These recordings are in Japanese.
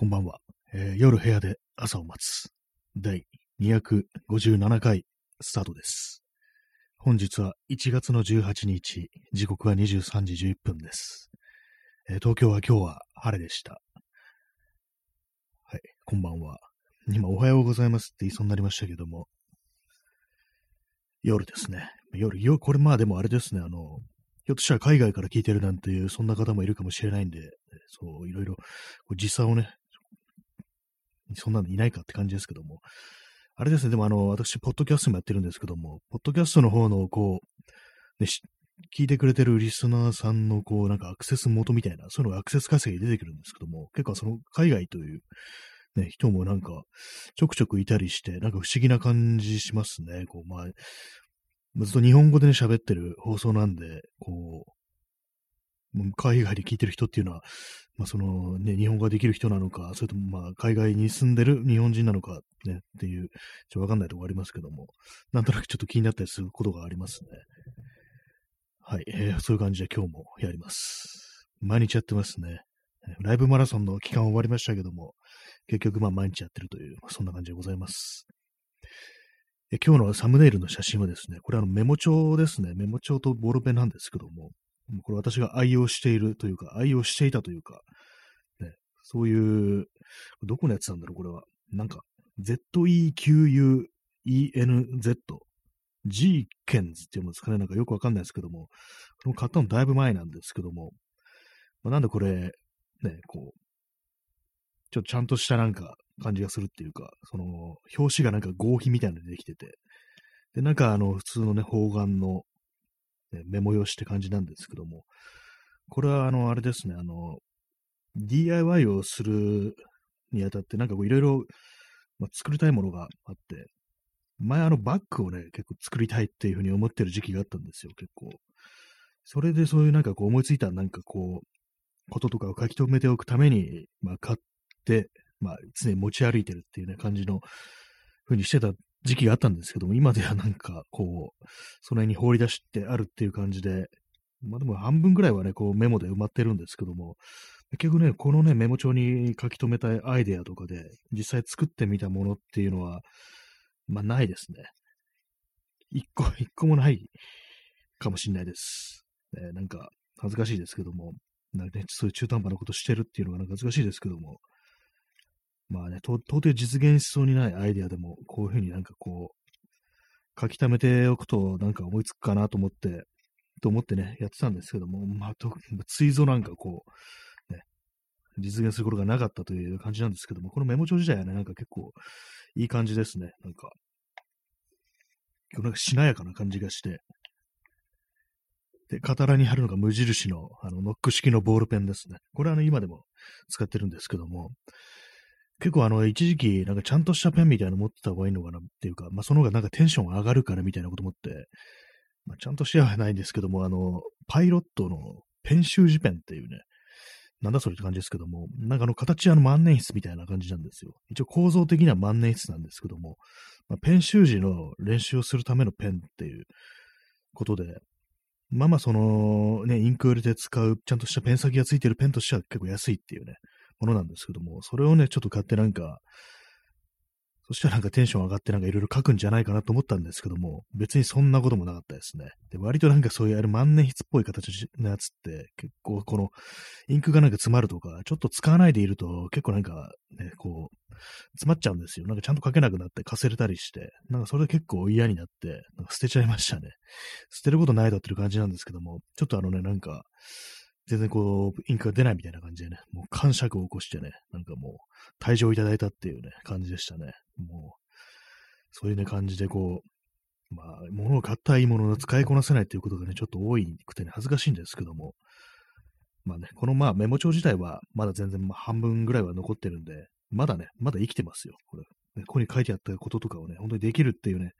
こんばんは、えー夜部屋で朝を待つ。第257回スタートです。本日は1月の18日、時刻は23時11分です。えー東京は今日は晴れでした。はい、こんばんは。今、おはようございますって言いそうになりましたけども、夜ですね。夜、夜、これまあでもあれですね、あの、ひょっとしたら海外から聞いてるなんていう、そんな方もいるかもしれないんで、そう、いろいろ、時差をね、そんなのいないかって感じですけども、あれですね、でもあの、私、ポッドキャストもやってるんですけども、ポッドキャストの方の、こう、ね、聞いてくれてるリスナーさんの、こう、なんかアクセス元みたいな、そういうのがアクセス稼ぎ出てくるんですけども、結構その海外という、ね、人もなんか、ちょくちょくいたりして、なんか不思議な感じしますね。こう、まあ、ずっと日本語でね、喋ってる放送なんで、こ、う海外で聞いてる人っていうのは、まあ、そのね、日本語ができる人なのか、それともまあ、海外に住んでる日本人なのか、ね、っていう、ちょっとわかんないところありますけども、なんとなくちょっと気になったりすることがありますね。はい、えーそういう感じで今日もやります。毎日やってますね。ライブマラソンの期間終わりましたけども、結局まあ毎日やってるという、そんな感じでございます。え今日のサムネイルの写真はですね、これあのメモ帳ですね。メモ帳とボールペンなんですけども、これ私が愛用しているというか、愛用していたというか、ね、そういう、どこのやつなんだろう、これは。なんか、Z-E-Q-U-E-N-Z、G ケンズっていうんですかね、なんかよくわかんないですけども、これも買ったのだいぶ前なんですけども、まあ、なんでこれ、ね、こう、ちょっとちゃんとしたなんか感じがするっていうか、その、表紙がなんか合皮みたいなのでできてて、で、なんかあの、普通のね、方眼の、ね、メモ用紙って感じなんですけども、これはあの、あれですね、あの、DIY をするにあたって、なんかこういろいろ、まあ、作りたいものがあって、前あのバッグをね、結構作りたいっていうふうに思ってる時期があったんですよ、結構。それでそういうなんかこう思いついたなんかこう、こととかを書き留めておくために、まあ買って、まあ常に持ち歩いてるっていうね、感じのふうにしてた時期があったんですけども、今ではなんかこう、その辺に放り出してあるっていう感じで、まあでも半分ぐらいはね、こうメモで埋まってるんですけども、結局ね、このね、メモ帳に書き留めたいアイデアとかで、実際作ってみたものっていうのは、まあないですね。一個、一個もないかもしれないです。ね、なんか、恥ずかしいですけども、なんかね、そういう中途半端なことしてるっていうのがなんか恥ずかしいですけども、まあね、到底実現しそうにないアイデアでも、こういうふうになんかこう、書き溜めておくとなんか思いつくかなと思って、と思ってね、やってたんですけども、まあ、とついぞなんかこう、ね、実現することがなかったという感じなんですけども、このメモ帳自体はね、なんか結構いい感じですね。なんか、なんかしなやかな感じがして、で、カラに貼るのが無印の、あの、ノック式のボールペンですね。これはあの、今でも使ってるんですけども、結構あの、一時期、なんかちゃんとしたペンみたいなの持ってた方がいいのかなっていうか、まあ、その方がなんかテンション上がるからみたいなこと思って、まあ、ちゃんとしてはないんですけども、あの、パイロットのペン習字ペンっていうね、なんだそれって感じですけども、なんかあの形あの万年筆みたいな感じなんですよ。一応構造的には万年筆なんですけども、まあ、ペン習字の練習をするためのペンっていうことで、まあまあそのね、インクを入れて使うちゃんとしたペン先がついてるペンとしては結構安いっていうね、ものなんですけども、それをね、ちょっと買ってなんか、そしたらなんかテンション上がってなんかいろいろ書くんじゃないかなと思ったんですけども、別にそんなこともなかったですね。で、割となんかそういうあれ万年筆っぽい形のやつって結構このインクがなんか詰まるとか、ちょっと使わないでいると結構なんかね、こう、詰まっちゃうんですよ。なんかちゃんと書けなくなってかせれたりして、なんかそれで結構嫌になって、なんか捨てちゃいましたね。捨てることないだっていう感じなんですけども、ちょっとあのね、なんか、全然こう、インクが出ないみたいな感じでね、もう感触を起こしてね、なんかもう、退場いただいたっていうね、感じでしたね。もう、そういうね、感じでこう、まあ、物を買ったいいものを使いこなせないっていうことがね、ちょっと多いくてね、恥ずかしいんですけども、まあね、このまあメモ帳自体は、まだ全然まあ半分ぐらいは残ってるんで、まだね、まだ生きてますよ、これ。ここに書いてあったこととかをね、本当にできるっていうね、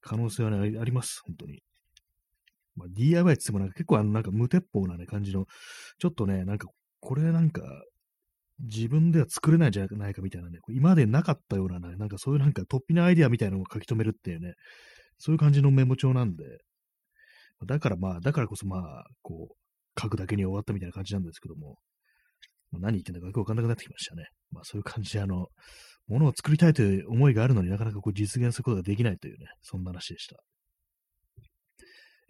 可能性はね、あります、本当に。まあ、DIY って言ってもなんか結構あのなんか無鉄砲なね、感じの、ちょっとね、なんか、これなんか、自分では作れないんじゃないかみたいなね、今までなかったようなね、なんかそういうなんか突飛なアイデアみたいなのを書き留めるっていうね、そういう感じのメモ帳なんで、だからまあ、だからこそまあ、こう、書くだけに終わったみたいな感じなんですけども、何言ってんだかよくわかんなくなってきましたね。まあそういう感じで、あの、ものを作りたいという思いがあるのになかなかこう実現することができないというね、そんな話でした。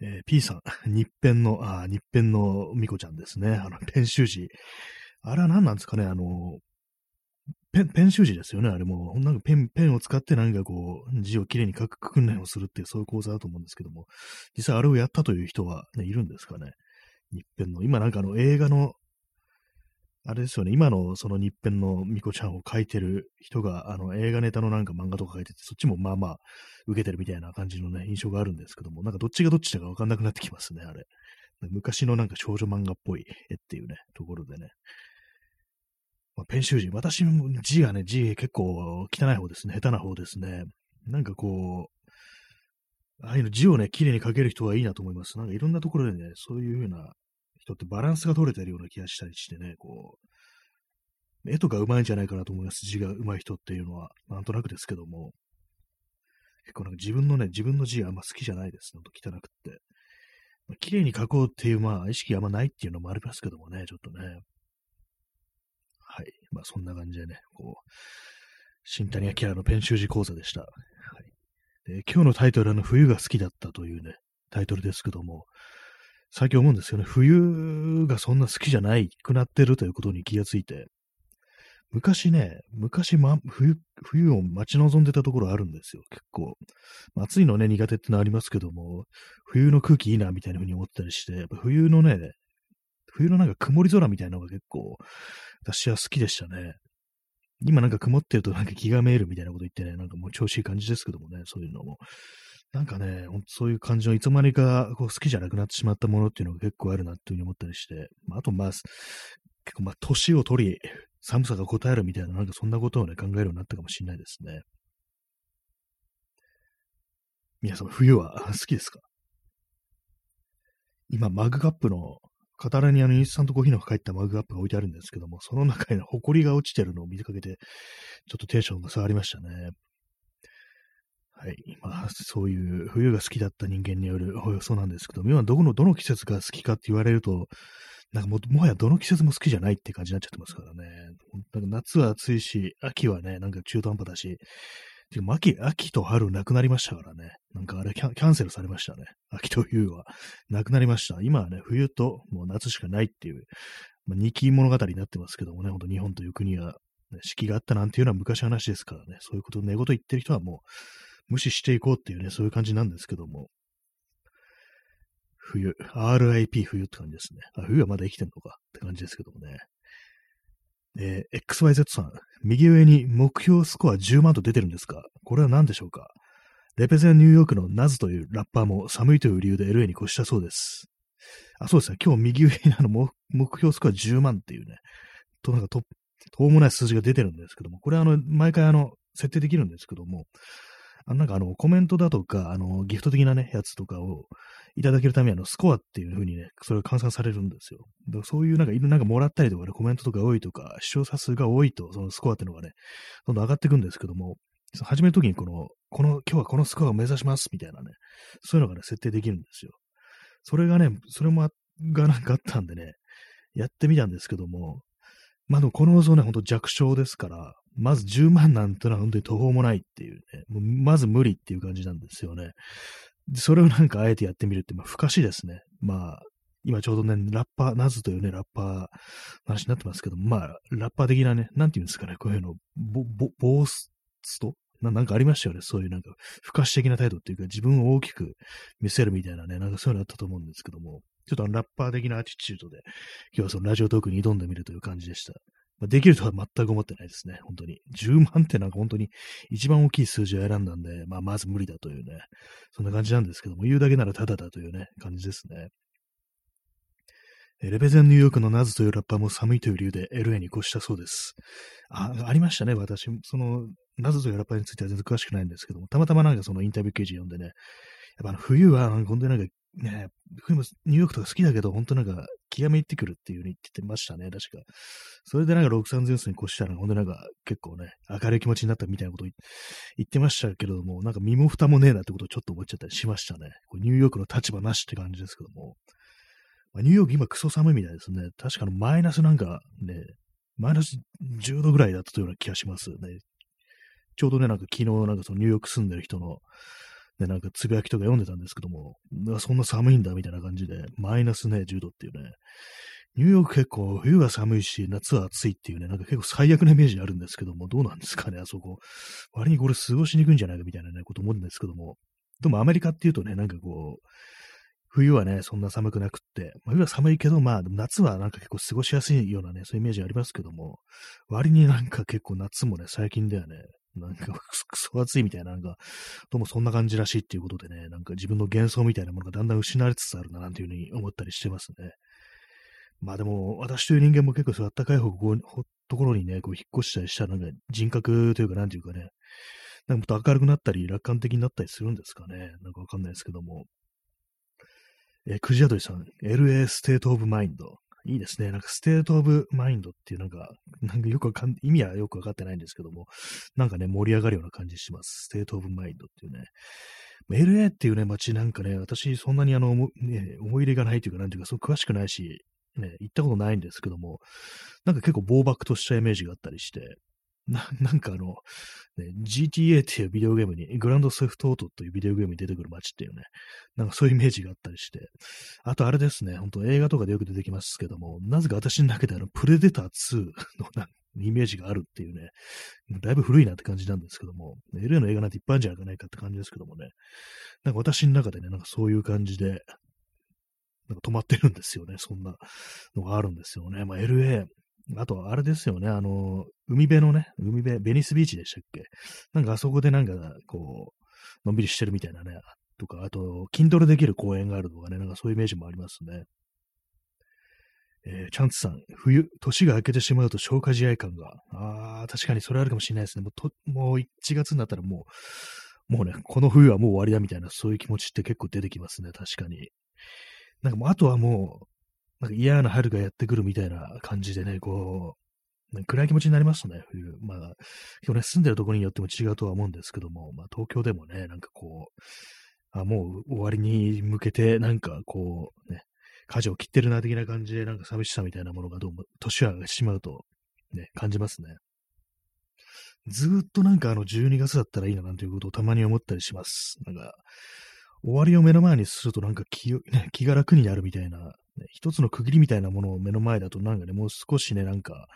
えー、P さん、日編の、あ、日編のみこちゃんですね。あの、編集時。あれは何なんですかね？あの、ペン、ペン習字ですよね？あれも、なんかペン、ペンを使って何かこう、字をきれいに書く訓練をするっていう、そういう講座だと思うんですけども、実際あれをやったという人は、ね、いるんですかね？日編の、今なんかあの映画のあれですよね、今のその日編のミコちゃんを描いてる人が、あの映画ネタのなんか漫画とか描いてて、そっちもまあまあ受けてるみたいな感じのね、印象があるんですけども、なんかどっちがどっちだかわかんなくなってきますね、あれ。昔のなんか少女漫画っぽい絵っていうね、ところでね。まあ、ペン習字、私も字がね、字結構汚い方ですね、下手な方ですね。なんかこう、ああいうの字をね、綺麗に描ける人はいいなと思います。なんかいろんなところでね、そういうふうな人ってバランスが取れてるような気がしたりしてね、こう、絵とか上手いんじゃないかなと思います。字が上手い人っていうのは、なんとなくですけども、結構なんか自分のね、自分の字あんま好きじゃないですね。汚くって。まあ、綺麗に描こうっていう、まあ、意識あんまないっていうのもありますけどもね、ちょっとね。はい。まあ、そんな感じでね、こう、新谷明のペン習字講座でした。はい。で今日のタイトルは、冬が好きだったというね、タイトルですけども、最近思うんですよね。冬がそんな好きじゃないくなってるということに気がついて、昔ね、昔、ま、冬、冬を待ち望んでたところあるんですよ、結構。暑いのね、苦手ってのありますけども、冬の空気いいな、みたいな風に思ったりして、やっぱ冬のね、冬のなんか曇り空みたいなのが結構、私は好きでしたね。今なんか曇ってるとなんか気がめえるみたいなこと言ってね、なんかもう調子いい感じですけどもね、そういうのも。なんかね、そういう感じのいつまにかこう好きじゃなくなってしまったものっていうのが結構あるなっていうふうに思ったりして、まあ、あとまあ、結構まあ、年を取り、寒さが答えるみたいな、なんかそんなことをね、考えるようになったかもしれないですね。皆様、冬は 好きですか？今、マグカップの、カタラにあのインスタントコーヒーの入ったマグカップが置いてあるんですけども、その中に埃が落ちてるのを見かけて、ちょっとテンションが下がりましたね。はい。まあ、そういう冬が好きだった人間による放送なんですけど、今どこの、どの季節が好きかって言われると、なんかももはやどの季節も好きじゃないって感じになっちゃってますからね。なんか夏は暑いし、秋はね、なんか中途半端だし、秋、秋と春なくなりましたからね。なんかあれキャンセルされましたね。秋と冬はなくなりました。今はね、冬ともう夏しかないっていう、まあ、二期物語になってますけどもね、ほんと日本という国は、ね、四季があったなんていうのは昔話ですからね。そういうこと、寝言言ってる人はもう、無視していこうっていうね、そういう感じなんですけども。冬、RIP 冬って感じですね。あ、冬はまだ生きてんのかって感じですけどもね。えー、XYZ さん、右上に目標スコア10万と出てるんですが、これは何でしょうか？レペゼンニューヨークのナズというラッパーも寒いという理由で LA に越したそうです。あ、そうですね。今日右上にあの目標スコア10万っていうね、となんかと、とうもない数字が出てるんですけども、これはあの、毎回あの、設定できるんですけども、あなんかあの、コメントだとか、あの、ギフト的なね、やつとかをいただけるために、あの、スコアっていう風にね、それが換算されるんですよ。だからそういうなんか、なんかもらったりとかね、コメントとか多いとか、視聴者数が多いと、そのスコアっていうのがね、どんどん上がっていくんですけども、始めるときにこの、この、今日はこのスコアを目指します、みたいなね、そういうのがね、設定できるんですよ。それがね、それもがなんかあったんでね、やってみたんですけども、まあでもこの放送ね、ほんと弱小ですから、まず10万なんてのは本当に途方もないっていうね、もうまず無理っていう感じなんですよね。それをなんかあえてやってみるって、まあ、不可視ですね。まあ、今ちょうどね、ラッパー、ナズというね、ラッパー話になってますけどまあ、ラッパー的なね、なんていうんですかね、こういうの、ボ、ボ、ボーストななんかありましたよね。そういうなんか、不可視的な態度っていうか、自分を大きく見せるみたいなね、なんかそういうのあったと思うんですけども、ちょっとラッパー的なアティチュードで、今日はそのラジオトークに挑んでみるという感じでした。まあ、できるとは全く思ってないですね。本当に。10万ってなんか本当に一番大きい数字を選んだんで、まあ、まず無理だというね、そんな感じなんですけども、言うだけならただだというね、感じですね。レベゼンニューヨークのナズというラッパーも寒いという理由で LA に越したそうです。あ、ありましたね、私。その、ナズというラッパーについては全然詳しくないんですけども、たまたまなんかそのインタビュー記事読んでね、やっぱ冬は本当になんかね、冬もニューヨークとか好きだけど、本当なんか気がめいってくるっていう風に言ってましたね、確か。それでなんかロクサンゼルスに越したら、ほんとなんか結構ね、明るい気持ちになったみたいなこと言ってましたけれども、なんか身も蓋もねえなってことをちょっと思っちゃったりしましたね。これニューヨークの立場なしって感じですけども。まあ、ニューヨーク今クソ寒いみたいですね。確かのマイナスなんかね、マイナス10度ぐらいだったような気がしますね。ちょうどね、なんか昨日なんかそのニューヨーク住んでる人の、ね、なんかつぶやきとか読んでたんですけども、そんな寒いんだみたいな感じで、マイナスね、10度っていうね、ニューヨーク結構冬は寒いし、夏は暑いっていうね、なんか結構最悪なイメージあるんですけども、どうなんですかね、あそこ。割にこれ過ごしにくいんじゃないかみたいなね、こと思うんですけども。でもアメリカっていうとね、なんかこう、冬はね、そんな寒くなくって、まあ、冬は寒いけど、まあ、夏はなんか結構過ごしやすいようなね、そういうイメージありますけども、割になんか結構夏もね、最近ではね、なんかくそ暑いみたいな、なんか、どうもそんな感じらしいっていうことでね、なんか自分の幻想みたいなものがだんだん失われつつあるな、なんていうふうに思ったりしてますね。まあでも、私という人間も結構そう暖かい方ところにね、こう引っ越したりしたら、なんか人格というか、なんていうかね、なんかもっと明るくなったり、楽観的になったりするんですかね。なんかわかんないですけども。えー、クジアドリさん、LA State of Mind。いいですね。なんか State of Mind っていうなんか、なんかよくわかん、意味はよくわかってないんですけども、なんかね、盛り上がるような感じします。 State of Mind っていうね。LA っていうね、街なんかね、私そんなにあの、ね、思い入れがないというか、なんていうか、そう詳しくないし、ね、行ったことないんですけども、なんか結構茫漠としたイメージがあったりして、な なんかあの、ね、GTA っていうビデオゲームに、 Grand Theft Auto というビデオゲームに出てくる街っていうね、なんかそういうイメージがあったりして、あとあれですね、本当映画とかでよく出てきますけども、なぜか私の中であの、プレデター2 のなイメージがあるっていうね、だいぶ古いなって感じなんですけども、LA の映画なんていっぱいあるんじゃないかって感じですけどもね、なんか私の中でね、なんかそういう感じで、なんか止まってるんですよね。そんなのがあるんですよね。まあ、LA、あと、あれですよね、あの、海辺のね、海辺、ベニスビーチでしたっけ？なんかあそこでなんか、こう、のんびりしてるみたいなね、とか、あと、筋トレできる公園があるとかね、なんかそういうイメージもありますね。えー、チャンツさん、冬、年が明けてしまうと消化試合感が。ああ、確かにそれあるかもしれないですね。もうと、もう1月になったらもう、もうね、この冬はもう終わりだみたいな、そういう気持ちって結構出てきますね、確かに。なんかもう、あとはもう、なんか嫌な春がやってくるみたいな感じでね、こう、暗い気持ちになりますね、冬。まあ、今日ね、住んでるところによっても違うとは思うんですけども、まあ、東京でもね、なんかこう、あ、もう終わりに向けて、なんかこう、ね、舵を切ってるな、的な感じで、なんか寂しさみたいなものがどうも、年はしまうと、ね、感じますね。ずっとなんかあの12月だったらいいななんていうことをたまに思ったりします。なんか、終わりを目の前にするとなんか気,、ね、気が楽になるみたいな、ね、一つの区切りみたいなものを目の前だとなんかね、もう少しね、なんか、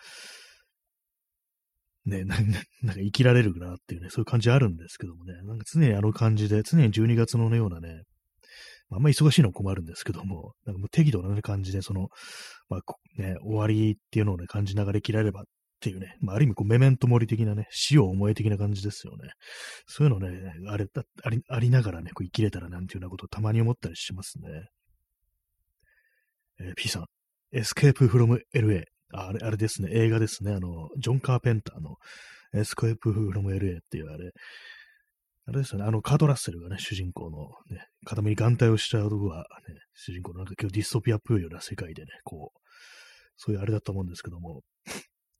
ね、なんか生きられるなっていうね、そういう感じあるんですけどもね、なんか常にあの感じで、常に12月のようなね、あんま忙しいのは困るんですけども、なんかもう適度な、感じで、その、まあ、ね、終わりっていうのをね、感じながら生きられればっていうね、まあ、ある意味こうメメントモリ的なね、死を思え的な感じですよね。そういうのね、あれありありながらね、こう生きれたらなんていうようなことをたまに思ったりしますね。えー、P さん、Escape from LA。あれ、あれですね、映画ですね。あの、ジョン・カーペンターのエスケープフロム LA っていうあれ、あれですよね、あの、カート・ラッセルがね、主人公のね、片目に眼帯をした男がね、主人公のなんか超ディストピアっぽいような世界でね、こう、そういうあれだと思うんですけども、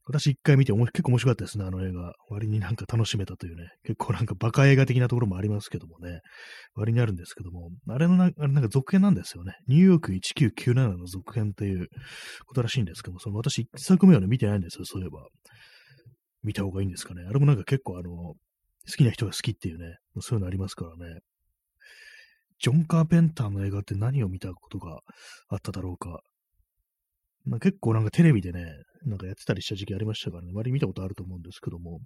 私一回見て結構面白かったですね、あの映画。割になんか楽しめたというね、結構なんかバカ映画的なところもありますけどもね、割にあるんですけども、あれのな、あれなんか続編なんですよね。ニューヨーク1997の続編っていうことらしいんですけども、その私一作目はね、見てないんですよ、そういえば。見た方がいいんですかね。あれもなんか結構あの、好きな人が好きっていうね、そういうのありますからね。ジョン・カーペンターの映画って何を見たことがあっただろうか。まあ、結構なんかテレビでね、なんかやってたりした時期ありましたからね、割り見たことあると思うんですけども、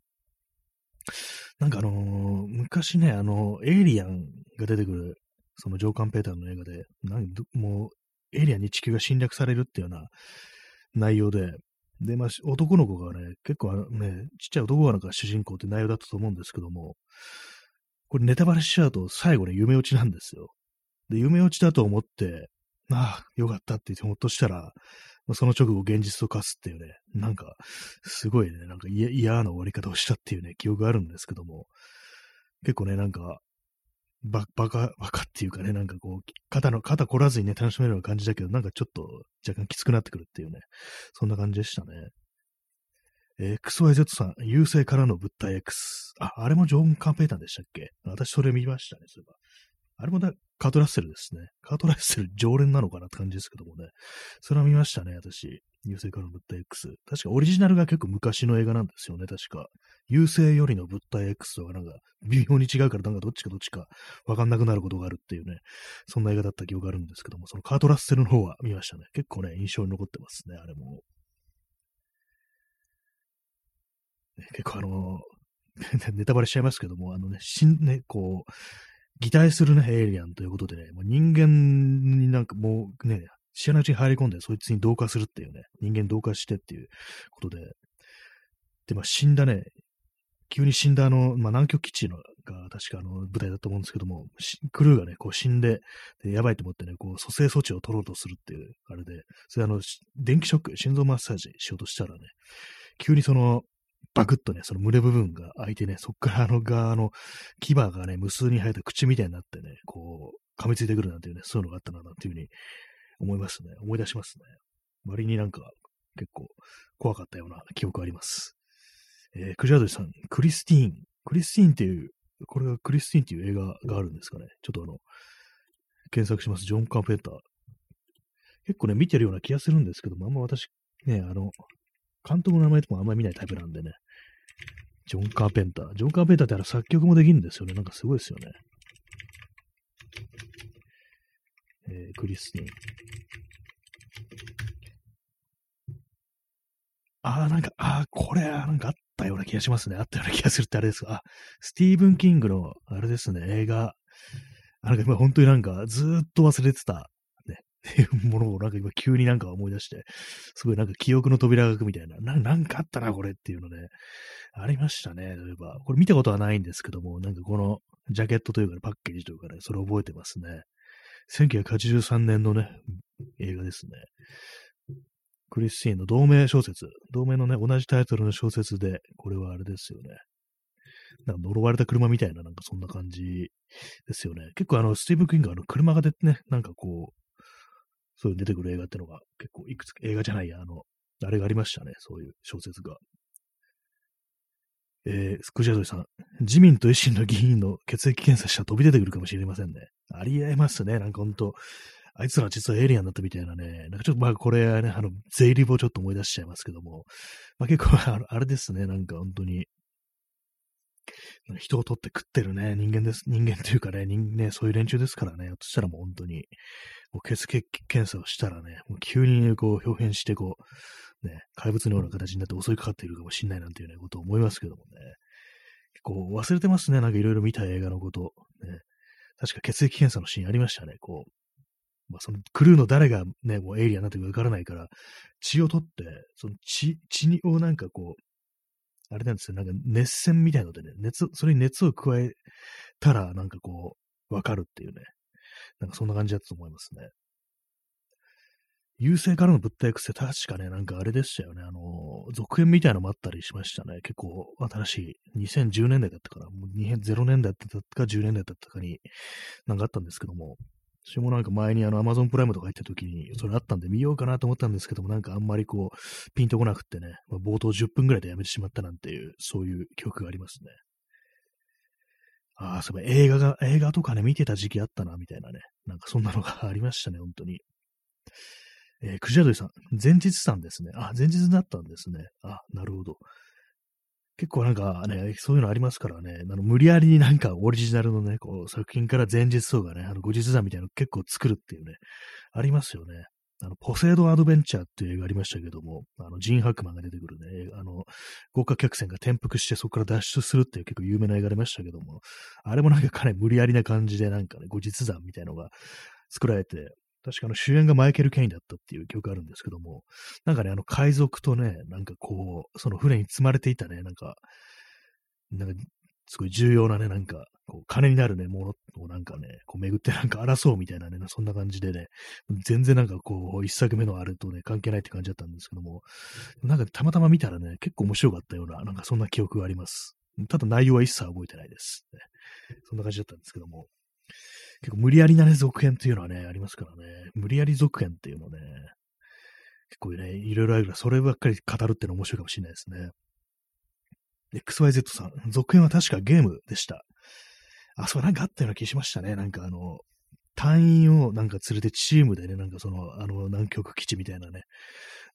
なんかあのー、昔ね、あの、エイリアンが出てくる、そのジョー・カンペーターの映画で、なんもう、エイリアンに地球が侵略されるっていうような内容で、で、まあ、男の子がね、結構ね、ちっちゃい男の子が主人公って内容だったと思うんですけども、これネタバレしちゃうと最後ね、夢落ちなんですよ。で、夢落ちだと思って、ああ、よかったって言ってほっとしたら、その直後現実と化すっていうね、なんか、すごいね、なんか嫌な終わり方をしたっていうね、記憶があるんですけども、結構ね、なんか、ば、バカ、バカっていうかね、なんかこう、肩の、肩凝らずにね、楽しめるような感じだけど、なんかちょっと若干きつくなってくるっていうね、そんな感じでしたね。えー、XYZ さん、優勢からの物体 X。あ、あれもジョン・カンペーターでしたっけ？私それ見ましたね、そういえば。あれもだ、カートラッセルですね。カートラッセル常連なのかなって感じですけどもね。それは見ましたね、私。優勢からの物体 X。確かオリジナルが結構昔の映画なんですよね、確か。優勢よりの物体 X とかなんか微妙に違うからなんかどっちかどっちかわかんなくなることがあるっていうね、そんな映画だった記憶があるんですけども、そのカートラッセルの方は見ましたね。結構ね、印象に残ってますね、あれも。ね、結構あの、ネタバレしちゃいますけども、あのね、しん、ね、こう、擬態するね、エイリアンということでね、もう人間になんかもうね、知らないうちに入り込んで、そいつに同化するっていうね、人間同化してっていうことで、で、まあ死んだね、急に死んだあの、まあ南極基地のが確かあの舞台だと思うんですけども、クルーがね、こう死んで、でやばいと思ってね、こう蘇生措置を取ろうとするっていう、あれで、それあの、電気ショック、心臓マッサージしようとしたらね、急にその、バクッとね、その胸部分が開いてね、そっからあの側の牙がね、無数に生えた口みたいになってね、こう、噛みついてくるなんていうね、そういうのがあったな、なんていうふうに思いますね。思い出しますね。割になんか結構怖かったような記憶あります。えー、クジャドリさん、クリスティーン。クリスティーンっていう、これがクリスティーンっていう映画があるんですかね。ちょっとあの、検索します。ジョン・カーペンター。結構ね、見てるような気がするんですけども、あんま私、ね、あの、監督の名前とかもあんまり見ないタイプなんでね。ジョン・カーペンター。ジョン・カーペンターってあれ作曲もできるんですよね。なんかすごいですよね。えー、クリスティン。ああ、なんか、ああ、これ、なんかあったような気がしますね。あったような気がするってあれですか。あ、スティーブン・キングの、あれですね、映画。なんか今本当になんかずっと忘れてた、っていうものをなんか今急になんか思い出して、すごいなんか記憶の扉が開くみたいな、ななんかあったな、これっていうのね、ありましたね。例えば、これ見たことはないんですけども、なんかこのジャケットというか、ね、パッケージというかね、それ覚えてますね。1983年のね、映画ですね。クリスティーンの同名小説、同名のね、同じタイトルの小説で、これはあれですよね。なんか呪われた車みたいな、なんかそんな感じですよね。結構あの、スティーブ・クインがあの、車が出てね、なんかこう、そういう出てくる映画ってのが結構いくつか、映画じゃないや、あの、あれがありましたね、そういう小説が。えー、クジャドリさん、自民と維新の議員の血液検査したら飛び出てくるかもしれませんね。ありえますね。なんかほんと、あいつら実はエイリアンだったみたいなね、なんかちょっとまあこれね、あの、税理簿ちょっと思い出しちゃいますけども、まあ結構あれですね、なんか本当に、人を取って食ってるね、人間です。人間というかね、人ね、そういう連中ですからね、そしたらもう本当に、もう血液検査をしたらね、もう急に、ね、こう、表変してこう、ね、怪物のような形になって襲いかかっているかもしれないなんていうね、ことを思いますけどもね。結構忘れてますね、なんかいろいろ見た映画のこと。ね。確か血液検査のシーンありましたね、こう。まあ、そのクルーの誰がね、もうエイリアンになってるかわからないから、血を取って、その血、血をなんかこう、あれなんですよ、なんか熱線みたいのでね、熱、それに熱を加えたら、なんかこう、わかるっていうね、なんかそんな感じだったと思いますね。優勢からの物体 X って確かね、なんかあれでしたよね。あの、続編みたいのもあったりしましたね。結構新しい。2010年代だったかな。もう0年代だったか10年代だったかに、なんかあったんですけども、私もなんか前にあの Amazon プライムとか行った時にそれあったんで見ようかなと思ったんですけども、なんかあんまりこう、ピンとこなくってね、まあ、冒頭10分ぐらいでやめてしまったなんていう、そういう記憶がありますね。ああ、そういえば映画が、映画とかね、見てた時期あったな、みたいなね。なんかそんなのがありましたね、本当に。えー、クジャドリさん、前日さんですね。あ、前日だったんですね。あ、なるほど。結構なんかね、そういうのありますからね、あの無理やりになんかオリジナルのね、こう作品から前日とかね、あの後日談みたいなの結構作るっていうね、ありますよね。あの、ポセイドンアドベンチャーっていう映画ありましたけども、あの、ジン・ハクマンが出てくるね、あの、豪華客船が転覆してそこから脱出するっていう結構有名な映画ありましたけども、あれもなんかかなり無理やりな感じでなんかね、後日談みたいのが作られて、確かあの主演がマイケル・ケインだったっていう記憶あるんですけども、なんかね、あの海賊とね、なんかこう、その船に積まれていたね、なんか、なんか、すごい重要なね、なんか、こう、金になるね、ものをなんかね、こう巡ってなんか争うみたいなね、そんな感じでね、全然なんかこう、一作目のあれとね、関係ないって感じだったんですけども、なんかたまたま見たらね、結構面白かったような、なんかそんな記憶があります。ただ内容は一切覚えてないです。そんな感じだったんですけども。結構無理やりなね、続編っていうのはね、ありますからね。無理やり続編っていうのね、結構ね、いろいろあるから、そればっかり語るっていうの面白いかもしれないですね。XYZ さん、続編は確かゲームでした。あ、そう、なんかあったような気しましたね。なんかあの、隊員をなんか連れてチームでね、なんかその、あの、南極基地みたいなね、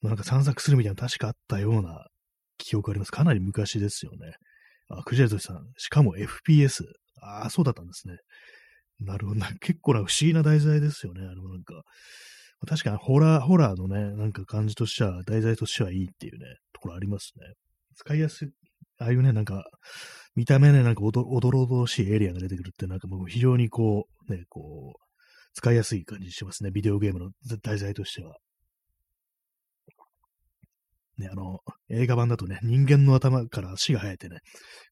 なんか散策するみたいな確かあったような記憶あります。かなり昔ですよね。あ、クジラトシさん、しかも FPS。ああ、そうだったんですね。なるほどな。結構な不思議な題材ですよね。あの、なんか。確かにホラー、ホラーのね、なんか感じとしては、題材としてはいいっていうね、ところありますね。使いやすい、ああいうね、なんか、見た目ね、なんかおどおどろおどろしいエリアが出てくるって、なんかもう非常にこう、ね、こう、使いやすい感じしますね。ビデオゲームの題材としては。ね、あの、映画版だとね、人間の頭から足が生えてね、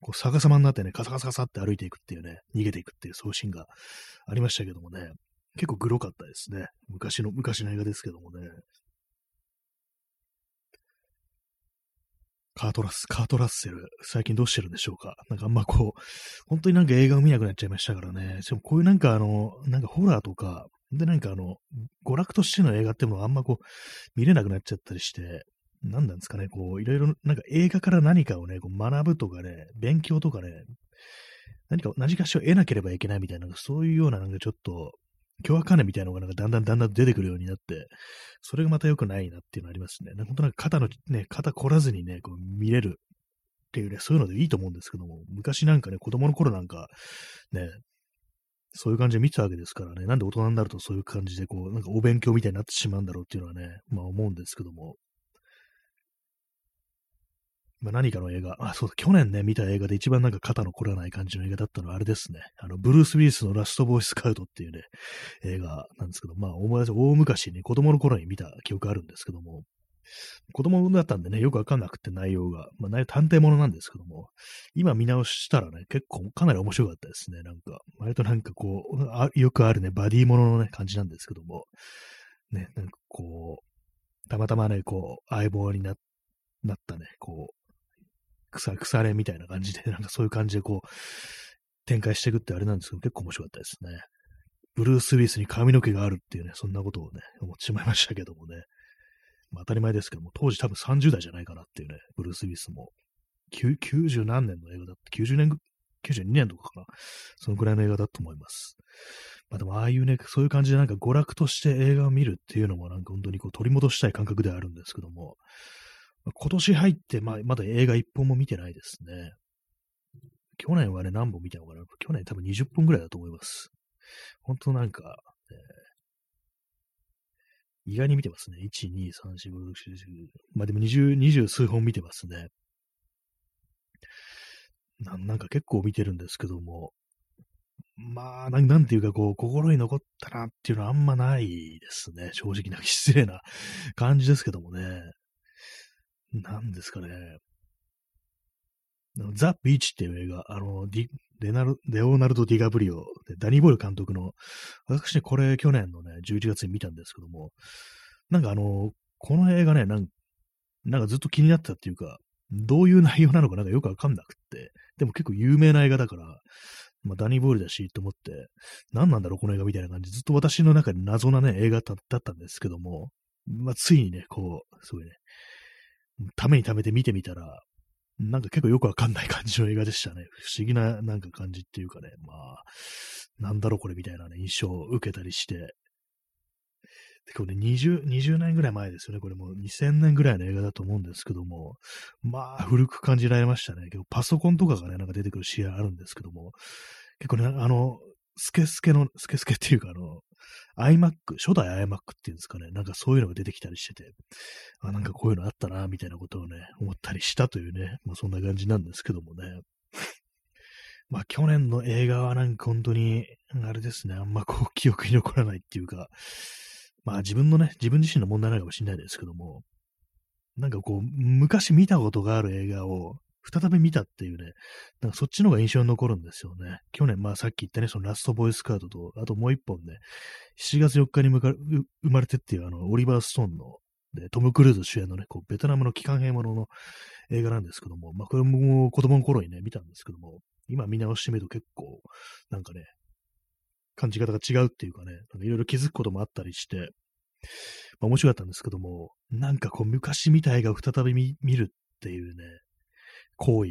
こう逆さまになってね、カサカサカサって歩いていくっていうね、逃げていくっていう送信がありましたけどもね、結構グロかったですね。昔の、昔の映画ですけどもね。カートラス、カートラッセル、最近どうしてるんでしょうかなんかあんまこう、本当になんか映画を見なくなっちゃいましたからね。しかもこういうなんかあの、なんかホラーとか、でなんかあの、娯楽としての映画っていうのはあんまこう、見れなくなっちゃったりして、何なんですかね、こう、いろいろ、なんか映画から何かをね、こう学ぶとかね、勉強とかね、何か、何かしら得なければいけないみたいな、そういうような、なんかちょっと、凶悪観念みたいなのがなんかだんだんだんだん出てくるようになって、それがまた良くないなっていうのありますね。本当なんか肩の、ね、肩凝らずにね、こう見れるっていうね、そういうのでいいと思うんですけども、昔なんかね、子供の頃なんか、ね、そういう感じで見てたわけですからね、なんで大人になるとそういう感じで、こう、なんかお勉強みたいになってしまうんだろうっていうのはね、まあ思うんですけども、まあ、何かの映画、あ、そうだ、去年ね、見た映画で一番なんか肩の凝らない感じの映画だったのはあれですね。あの、ブルース・ウィリスのラスト・ボーイ・スカウトっていうね、映画なんですけど、まあ、思い出せ、大昔に、子供の頃に見た記憶あるんですけども、子供だったんでね、よくわかんなくて内容が、まあ、内容探偵ものなんですけども、今見直したらね、結構かなり面白かったですね。なんか、割となんかこう、あよくあるね、バディもののね、感じなんですけども、ね、なんかこう、たまたまね、こう、相棒にななったね、こう、腐腐れみたいな感じで、なんかそういう感じでこう、展開していくってあれなんですけど、結構面白かったですね。ブルース・ウィスに髪の毛があるっていうね、そんなことをね、思ってしまいましたけどもね。まあ、当たり前ですけども、当時多分30代じゃないかなっていうね、ブルース・ウィスも。90何年の映画だって、90年、92年とかかな。そのくらいの映画だと思います。まあでも、ああいうね、そういう感じでなんか娯楽として映画を見るっていうのもなんか本当にこう取り戻したい感覚ではあるんですけども、今年入って、まあ、まだ映画一本も見てないですね。去年はね、何本見たのかな去年多分20本ぐらいだと思います。本当なんか、えー、意外に見てますね。1、2、3、4、5、6、7、まあでも20、20数本見てますね。ななんか結構見てるんですけども、まあ、なんなんていうか、こう、心に残ったなっていうのはあんまないですね。正直な 失礼な感じですけどもね。なんですかね。 The Beach っていう映画、あの、ディレナルレオナルド・ディカプリオ、ダニー・ボイル監督の、私ね、これ去年のね、11月に見たんですけども、なんかあの、この映画ね、なんなんかずっと気になってたっていうか、どういう内容なのかなんかよくわかんなくって、でも結構有名な映画だから、まあ、ダニー・ボールだし、と思って、何なんだろう、この映画みたいな感じ、ずっと私の中で謎なね、映画だったんですけども、まあ、ついにね、こう、すごいね、ために貯めて見てみたら、なんか結構よくわかんない感じの映画でしたね。不思議ななんか感じっていうかね、まあ、なんだろうこれみたいなね、印象を受けたりして。で、これね、20、20年ぐらい前ですよね。これもう2000年ぐらいの映画だと思うんですけども、まあ、古く感じられましたね。結構パソコンとかがね、なんか出てくるシーンあるんですけども、結構ね、あの、スケスケの、スケスケっていうか、あの、iMac、初代 iMac っていうんですかね、なんかそういうのが出てきたりしてて、あ、なんかこういうのあったな、みたいなことをね、思ったりしたというね、まあそんな感じなんですけどもね。まあ去年の映画はなんか本当に、あれですね、あんまこう記憶に残らないっていうか、まあ自分のね、自分自身の問題なのかもしれないですけども、なんかこう、昔見たことがある映画を、再び見たっていうね、なんかそっちの方が印象に残るんですよね。去年、まあさっき言ったね、そのラストボイスカートと、あともう一本ね、7月4日に生まれてっていうあの、オリバー・ストーンの、で、トム・クルーズ主演のね、こうベトナムの機関兵ものの映画なんですけども、まあこれも子供の頃にね、見たんですけども、今見直してみると結構、なんかね、感じ方が違うっていうかね、いろいろ気づくこともあったりして、まあ面白かったんですけども、なんかこう昔見た映画を再び見るっていうね、行為、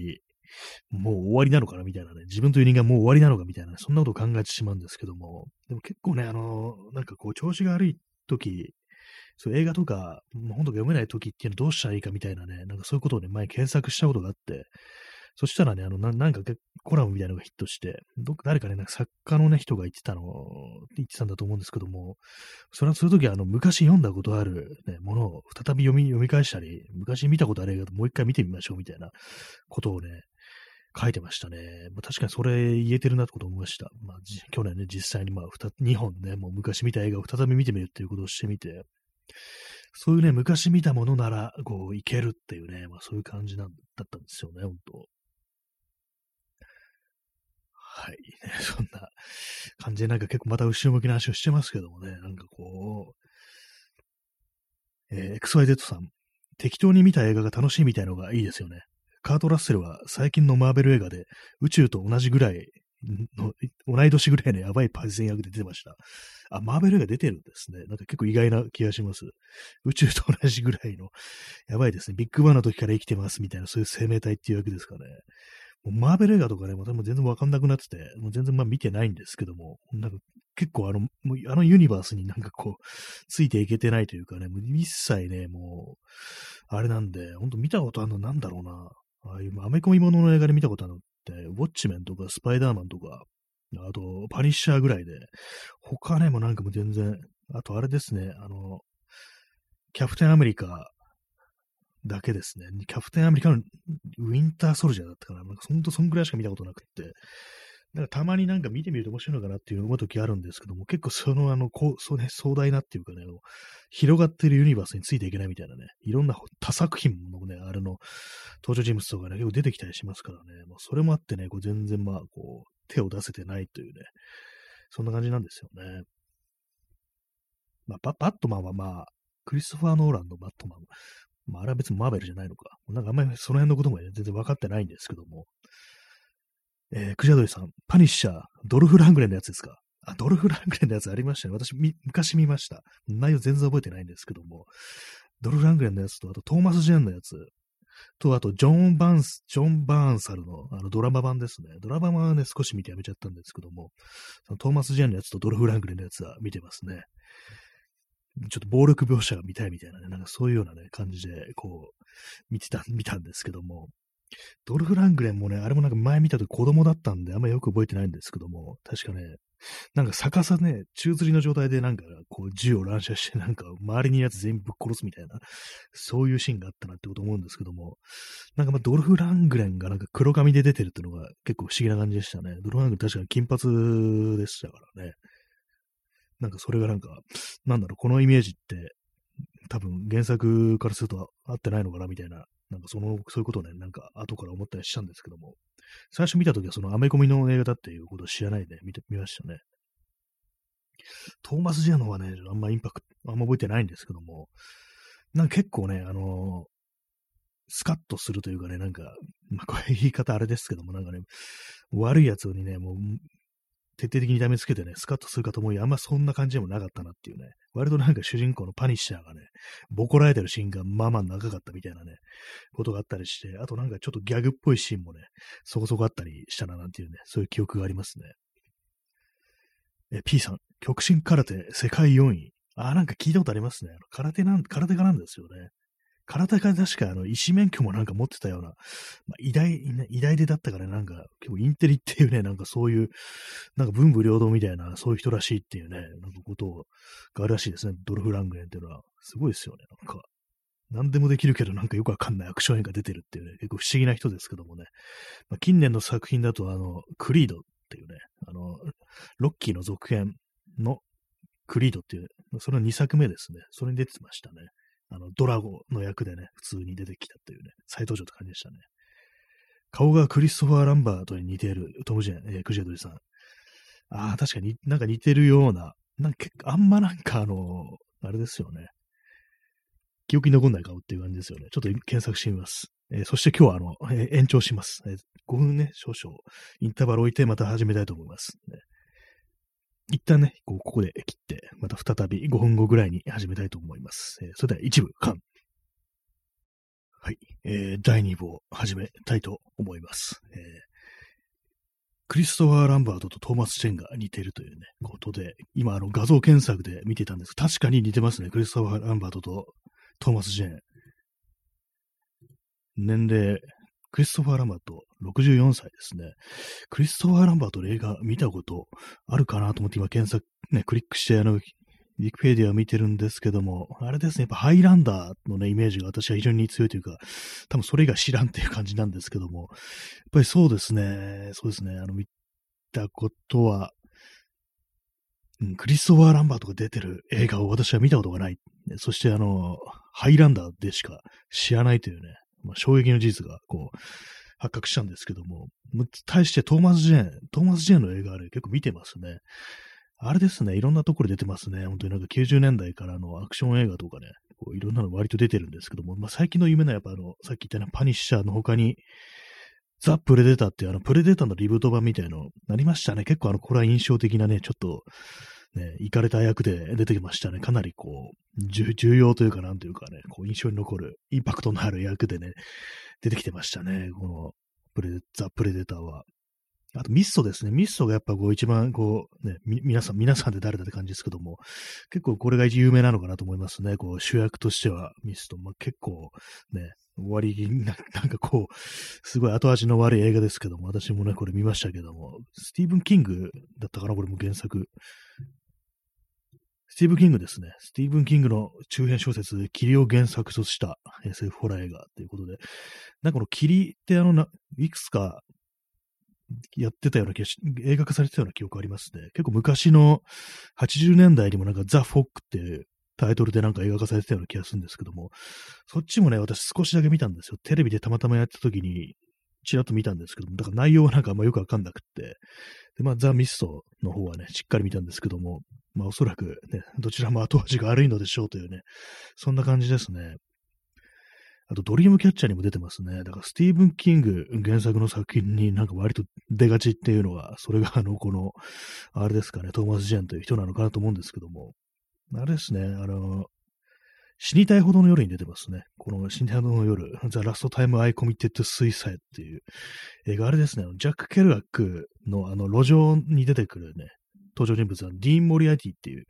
もう終わりなのかな？みたいなね、自分という人間もう終わりなのか？みたいな、そんなことを考えてしまうんですけども、でも結構ね、あの、なんかこう、調子が悪い時、そう映画とか、もう本とか読めない時っていうのどうしたらいいかみたいなね、なんかそういうことをね、前検索したことがあって、そしたらね、あの、ななんかコラムみたいなのがヒットして、ど誰かね、なんか作家のね、人が言ってたの、言ってたんだと思うんですけども、それはそういう時は、あの、昔読んだことある、ね、ものを再び読み、読み返したり、昔見たことある映画ともう一回見てみましょうみたいなことをね、書いてましたね。まあ、確かにそれ言えてるなってこと思いました。まあ、去年ね、実際にまあ、2本ね、もう昔見た映画を再び見てみるっていうことをしてみて、そういうね、昔見たものなら、こう、いけるっていうね、まあそういう感じなんだったんですよね、本当はい。そんな感じでなんか結構また後ろ向きな話をしてますけどもね、なんかこう、えー、XYZ さん、適当に見た映画が楽しいみたいのがいいですよね。カート・ラッセルは最近のマーベル映画で宇宙と同じぐらいの、同い年ぐらいのやばいパイセン役で出てました。あ、マーベル映画出てるんですね。なんか結構意外な気がします。宇宙と同じぐらいの、やばいですね。ビッグバンの時から生きてますみたいな、そういう生命体っていうわけですかね。マーベル映画とかね、も全然わかんなくなってて、もう全然まあ見てないんですけども、なんか結構あの、もうあのユニバースになんかこう、ついていけてないというかね、もう一切ね、もう、あれなんで、ほんと見たことあるのなんだろうな。ああいうアメコミものの映画で見たことあるのって、ウォッチメンとかスパイダーマンとか、あと、パニッシャーぐらいで、他ね、もなんかもう全然、あとあれですね、あの、キャプテンアメリカだけですね。キャプテンアメリカのウィンターソルジャーだったかな。なんかほんとそんぐらいしか見たことなくって。だかたまになんか見てみると面白いのかなっていう思う時あるんですけども、結構そのあの、こう、そうね、壮大なっていうかね、広がってるユニバースについていけないみたいなね、いろんな他作品のね、あれの登場人物とかね、結構出てきたりしますからね、まあ、それもあってね、こう全然まあ、こう、手を出せてないというね、そんな感じなんですよね。まあ、ババットマンはまあ、クリストファー・ノーランのバットマン、まあ、あれは別にマーベルじゃないのか。なんかあんまりその辺のことも、全然分かってないんですけども。えー、クジャドリさん、パニッシャー、ドルフ・ラングレンのやつですか？あ、ドルフ・ラングレンのやつありましたね。私、昔見ました。内容全然覚えてないんですけども。ドルフ・ラングレンのやつと、あとトーマス・ジェーンのやつ、と、あと、ジョン・バンス、ジョン・バーンサルのあのドラマ版ですね。ドラマ版はね、少し見てやめちゃったんですけども、そのトーマス・ジェーンのやつとドルフ・ラングレンのやつは見てますね。ちょっと暴力描写が見たいみたいなね、なんかそういうようなね、感じで、こう、見てた、見たんですけども、ドルフ・ラングレンもね、あれもなんか前見たと子供だったんで、あんまよく覚えてないんですけども、確かね、なんか逆さね、宙吊りの状態でなんか、こう、銃を乱射して、なんか、周りにいるやつ全部ぶっ殺すみたいな、そういうシーンがあったなってこと思うんですけども、なんかまあ、ドルフ・ラングレンがなんか黒髪で出てるっていうのが結構不思議な感じでしたね。ドルフ・ラングレン確かに金髪でしたからね。なんかそれがなんか、なんだろう、このイメージって、多分原作からすると合ってないのかなみたいな、なんかその、そういうことをね、なんか後から思ったりしたんですけども、最初見たときはそのアメコミの映画だっていうことを知らないで見て、見ましたね。トーマス・ジアの方はね、あんまインパクト、あんま覚えてないんですけども、なんか結構ね、あのー、スカッとするというかね、なんか、まあ、これ言い方あれですけども、なんかね、悪いやつにね、もう、徹底的に痛めつけてね、スカッとするかと思い、あんまそんな感じでもなかったなっていうね、割となんか主人公のパニッシャーがね、ボコられてるシーンがまあまあ長かったみたいなね、ことがあったりして、あとなんかちょっとギャグっぽいシーンもね、そこそこあったりしたななんていうね、そういう記憶がありますね。え、P さん、極真空手世界4位。あ、なんか聞いたことありますね。空手なん、空手家なんですよね。空手家確かあの、医師免許もなんか持ってたような、まあ、偉大、偉大でだったからなんか、結構インテリっていうね、なんかそういう、なんか文武両道みたいな、そういう人らしいっていうね、なんかことをがあるらしいですね。ドルフ・ラングレンっていうのは。すごいですよね、なんか。何でもできるけど、なんかよくわかんないアクション映画出てるっていうね、結構不思議な人ですけどもね。まあ、近年の作品だと、あの、クリードっていうね、あの、ロッキーの続編のクリードっていう、それの2作目ですね。それに出てましたね。あの、ドラゴの役でね、普通に出てきたというね、再登場って感じでしたね。顔がクリストファー・ランバートに似ているトム・ジェン、えー、クジェドリさん。ああ、確かになんか似てるような、なんかあんまなんかあの、あれですよね。記憶に残んない顔っていう感じですよね。ちょっと検索してみます。えー、そして今日はあの、えー、延長します、えー。5分ね、少々、インターバル置いてまた始めたいと思います。ね、一旦ね、こうここで切って、また再び5分後ぐらいに始めたいと思います。えー、それでは一部、間。はい、えー、第2部を始めたいと思います。えークリストファー・ランバートとトーマス・チェンが似ているというね、ことで、今、あの、画像検索で見てたんです確かに似てますね。クリストファー・ランバートとトーマス・チェン。年齢、クリストファー・ランバート、64歳ですね。クリストファー・ランバートの映画見たことあるかなと思って今検索、ね、クリックして、あの、ウィキペディアを見てるんですけども、あれですね、やっぱハイランダーのね、イメージが私は非常に強いというか、多分それ以外知らんっていう感じなんですけども、やっぱりそうですね、そうですね、あの、見たことは、うん、クリストファー・ランバートが出てる映画を私は見たことがない。そしてあの、ハイランダーでしか知らないというね、まあ、衝撃の事実がこう、発覚したんですけども、対してトーマス・ジェーン、トーマス・ジェーンの映画あれ結構見てますね。あれですね、いろんなところ出てますね。本当になんか90年代からのアクション映画とかね、こういろんなの割と出てるんですけども、まあ、最近の有名なやっぱあの、さっき言ったようなパニッシャーの他に、ザ・プレデターっていうあの、プレデターのリブート版みたいのなりましたね。結構あの、これは印象的なね、ちょっと、ね、行かれた役で出てきましたね。かなりこう、重要というかなんというかね、こう印象に残る、インパクトのある役でね、出てきてましたね。この、プレザ・プレデターは。あとミストですね。ミストがやっぱこう一番こうね、皆さん、皆さんで誰だって感じですけども、結構これが一有名なのかなと思いますね。こう主役としてはミスト。まあ、結構ね、終わりにな、なんかこう、すごい後味の悪い映画ですけども、私もね、これ見ましたけども、スティーブン・キングだったかなこれも原作。スティーブン・キングですね。スティーブン・キングの中編小説、霧を原作とした SF ホラー映画ということで、なんかこの霧ってあの、いくつかやってたような気がし、映画化されてたような記憶ありますね。結構昔の80年代にもなんか The Fog っていうタイトルでなんか映画化されてたような気がするんですけども、そっちもね、私少しだけ見たんですよ。テレビでたまたまやった時に、ちらっと見たんですけども、だから内容はなんかあんまよくわかんなくって、で、まあ、 The Mist の方はね、しっかり見たんですけども、まあ、おそらくね、どちらも後味が悪いのでしょうというね、そんな感じですね。あと、ドリームキャッチャーにも出てますね。だから、スティーブン・キング原作の作品になんか割と出がちっていうのは、それがあの、この、あれですかね、トーマス・ジェーンという人なのかなと思うんですけども、あれですね、あの、死にたいほどの夜に出てますね。この死にたいほどの夜、 The Last Time I Committed Suicide っていう映画、あれですね、ジャック・ケルアックのあの路上に出てくるね、登場人物はディーン・モリアティっていう、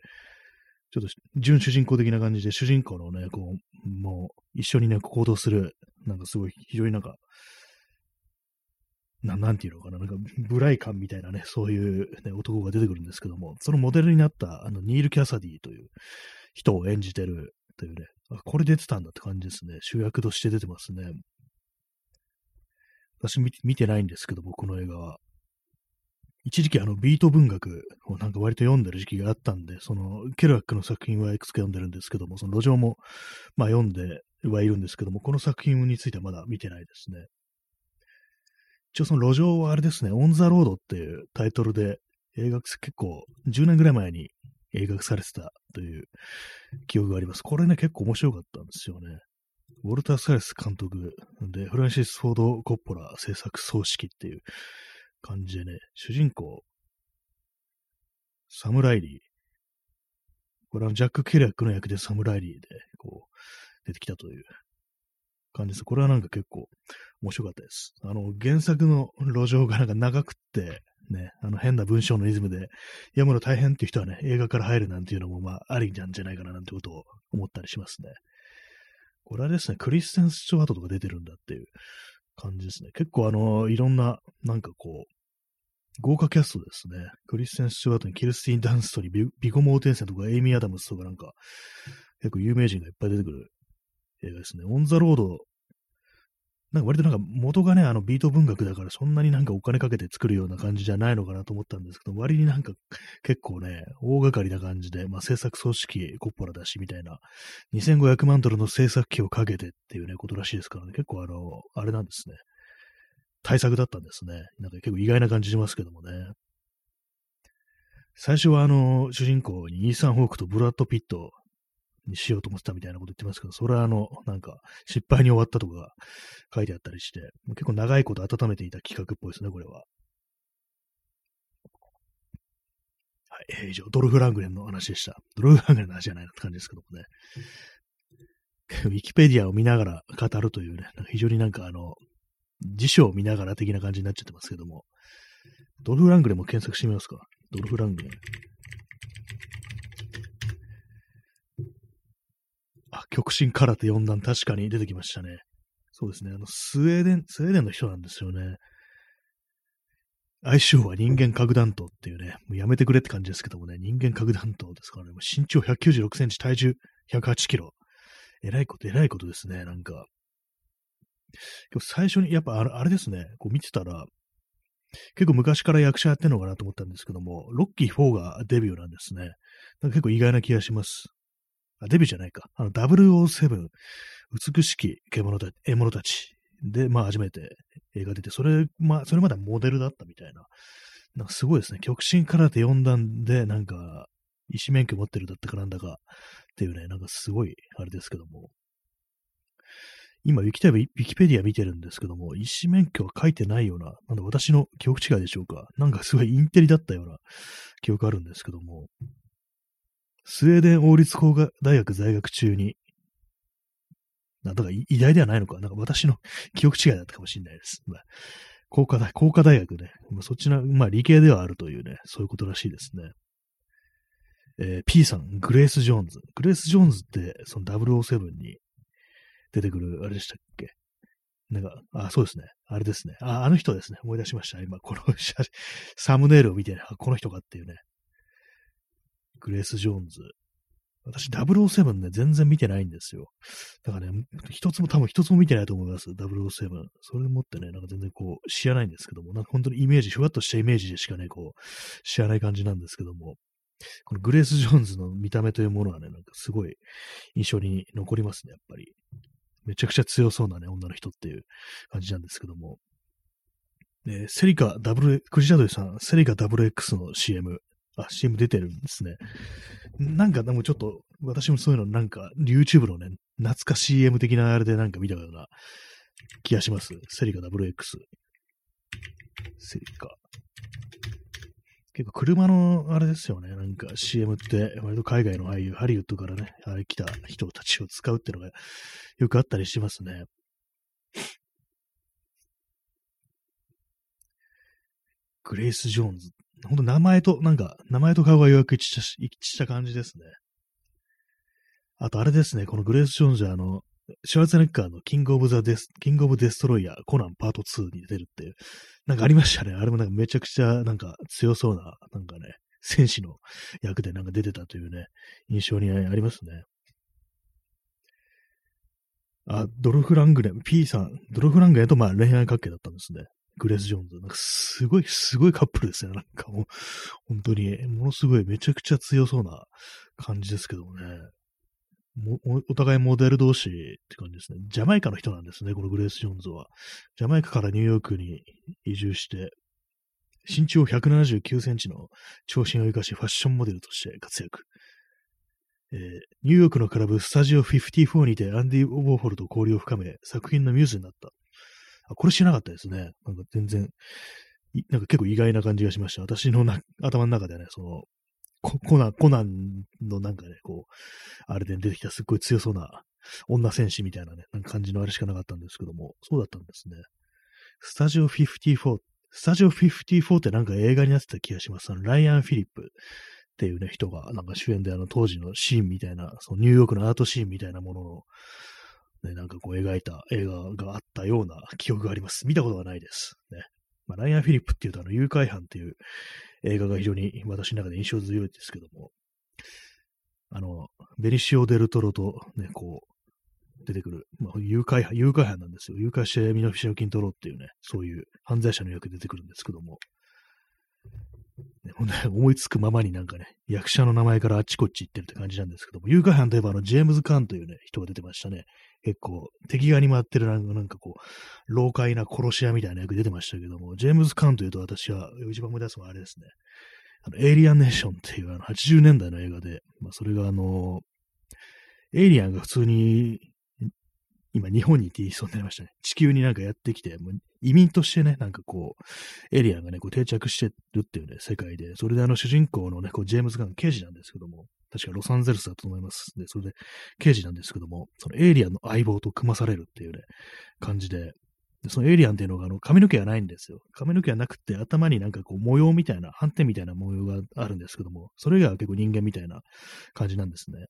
ちょっと準主人公的な感じで、主人公のね、こう、もう一緒にね、行動する、なんかすごい、非常になんか、ななんていうのかな、なんか、ブライ感みたいなね、そういう、ね、男が出てくるんですけども、そのモデルになった、あの、ニール・キャサディという人を演じてるというね、あ、これ出てたんだって感じですね。主役として出てますね。私見てないんですけども、この映画は。一時期あのビート文学をなんか割と読んでる時期があったんで、そのケルアックの作品はいくつか読んでるんですけども、その路上もまあ読んではいるんですけども、この作品についてはまだ見てないですね。一応その路上はあれですね、 On the Road っていうタイトルで映画結構10年ぐらい前に映画化されてたという記憶があります。これね、結構面白かったんですよね。ウォルター・サレス監督で、フランシス・フォード・コッポラ制作総指揮っていう感じでね、主人公、サムライリー。これはジャック・ケリアックの役でサムライリーで、こう、出てきたという感じです。これはなんか結構面白かったです。あの、原作の路上がなんか長くって、ね、あの変な文章のリズムで読むの大変っていう人はね、映画から入るなんていうのもまあありなんじゃないかななんてことを思ったりしますね。これはですね、クリステン・スチュワートとか出てるんだっていう感じですね。結構あの、いろんな、なんかこう、豪華キャストですね。クリステン・スチュワートにキルスティン・ダンストにビ、ヴィゴ・モーテンセンとかエイミー・アダムスとかなんか、結構有名人がいっぱい出てくる映画ですね。 On the Road なんか割となんか元がね、あのビート文学だからそんなになんかお金かけて作るような感じじゃないのかなと思ったんですけど、割になんか結構ね、大掛かりな感じで、まあ制作組織コッポラだしみたいな、2500万ドルの制作費をかけてっていうね、ことらしいですからね、結構あの、あれなんですね。対策だったんですね。なんか結構意外な感じしますけどもね。最初はあの、主人公にイーサン・ホークとブラッド・ピットにしようと思ってたみたいなこと言ってますけど、それはあの、なんか、失敗に終わったとか書いてあったりして、結構長いこと温めていた企画っぽいですね、これは。はい、以上、ドルフ・ラングレンの話でした。ドルフ・ラングレンの話じゃないなって感じですけどもね。ウィキペディアを見ながら語るというね、非常になんかあの、辞書を見ながら的な感じになっちゃってますけども、ドルフ・ラングレンも検索してみますか。ドルフ・ラングレン。あ、極真空手4段確かに出てきましたね。そうですね。あの、スウェーデン、スウェーデンの人なんですよね。相性は人間核弾頭っていうね、もうやめてくれって感じですけどもね、人間核弾頭ですからね、もう身長196センチ、体重108キロ。えらいこと、えらいことですね、なんか。最初に、やっぱあれですね、こう見てたら、結構昔から役者やってるのかなと思ったんですけども、ロッキー4がデビューなんですね。なんか結構意外な気がします。あ、デビューじゃないか。あの、007、美しき獣たち獲物たちで、まあ初めて映画出て、それ、まあ、それまではモデルだったみたいな。なんかすごいですね。極真空手4段で、なんか、医師免許持ってるだったかなんだかっていうね、なんかすごい、あれですけども。今、ウィキウィキペディア見てるんですけども、医師免許は書いてないような、なんだ私の記憶違いでしょうか。なんかすごいインテリだったような記憶あるんですけども、スウェーデン王立工科大学在学中に、なんだか偉大ではないのか、なんか私の記憶違いだったかもしれないです。まあ、工科大、工科大学ね、まあ、そっちの、まあ理系ではあるというね、そういうことらしいですね。えー、P さん、グレース・ジョーンズ。グレース・ジョーンズって、その007に出てくる、あれでしたっけ？なんか、あ、そうですね。あれですね。あ、あの人ですね。思い出しました。今、このサムネイルを見て、あ、この人かっていうね。グレース・ジョーンズ。私、007ね、全然見てないんですよ。だからね、一つも、多分一つも見てないと思います。007。それ持ってね、なんか全然こう、知らないんですけども、なんか本当にイメージ、ふわっとしたイメージでしかね、こう、知らない感じなんですけども、このグレース・ジョーンズの見た目というものはね、なんかすごい印象に残りますね、やっぱり。めちゃくちゃ強そうなね、女の人っていう感じなんですけども。で、セリカ W、クジラドリさん、セリカ WX の CM、あ、CM 出てるんですね。なんかでもちょっと、私もそういうのなんか YouTube のね、懐か CM 的なあれでなんか見たような気がします。セリカ WX。セリカ。結構車のあれですよね。なんか CM って割と海外の俳優、ハリウッドからね、あれ来た人たちを使うっていうのがよくあったりしますね。グレイス・ジョーンズ。ほんと名前と、なんか、名前と顔がよく一致した一致した感じですね。あとあれですね、このグレイス・ジョーンズはあの、シュワルツェネッガーのキングオブ・ザ・デス、キングオブ・デストロイヤー、コナンパート2に出るっていう、なんかありましたね。あれもなんかめちゃくちゃなんか強そうな、なんかね、戦士の役でなんか出てたというね、印象にありますね。あ、ドルフ・ラングレン、P さん、ドルフ・ラングレンとまあ恋愛関係だったんですね。グレース・ジョーンズ。なんかすごい、すごいカップルですね。なんかもう、本当に、ものすごいめちゃくちゃ強そうな感じですけどもね。お互いモデル同士って感じですね。ジャマイカの人なんですね、このグレース・ジョーンズは。ジャマイカからニューヨークに移住して、身長179センチの長身を生かしファッションモデルとして活躍。えー、ニューヨークのクラブスタジオ54にてアンディ・オボーホルと交流を深め、作品のミューズになった。あ、これ知らなかったですね。なんか全然、なんか結構意外な感じがしました。私の 頭の中ではね、その、コナン、コナンのなんかね、こう、あれで出てきたすっごい強そうな女戦士みたいなね、なんか感じのあれしかなかったんですけども、そうだったんですね。スタジオ54、スタジオ54ってなんか映画になってた気がします。あの、ライアン・フィリップっていうね、人がなんか主演であの当時のシーンみたいな、そのニューヨークのアートシーンみたいなものの、ね、なんかこう描いた映画があったような 記憶があります。見たことがないです。ね。まあ、ライアン・フィリップっていうとあの、誘拐犯っていう映画が非常に私の中で印象強いですけども、あの、ベニシオ・デルトロとね、こう、出てくる、まあ、誘拐犯、誘拐犯なんですよ。誘拐して身の不金取ろうっていうね、そういう犯罪者の役出てくるんですけども、思いつくままになんかね、役者の名前からあっちこっち行ってるって感じなんですけども、誘拐犯といえばあの、ジェームズ・カーンというね、人が出てましたね。結構、敵側に回ってるなんかこう、老快な殺し屋みたいな役出てましたけども、ジェームズ・カーンというと私は一番思い出すのはあれですね。あの、エイリアン・ネーションっていうあの80年代の映画で、まあ、それがあの、エイリアンが普通に、今日本に行っていそうになりましたね。地球になんかやってきて、もう移民としてね、なんかこう、エリアがね、こう定着してるっていうね、世界で、それであの主人公のね、こうジェームズ・ガン、刑事なんですけども、確かロサンゼルスだと思います。で、それで刑事なんですけども、そのエイリアンの相棒と組まされるっていうね、感じで、でそのエイリアンっていうのがあの髪の毛がないんですよ。髪の毛がなくて頭になんかこう模様みたいな、斑点みたいな模様があるんですけども、それ以外は結構人間みたいな感じなんですね。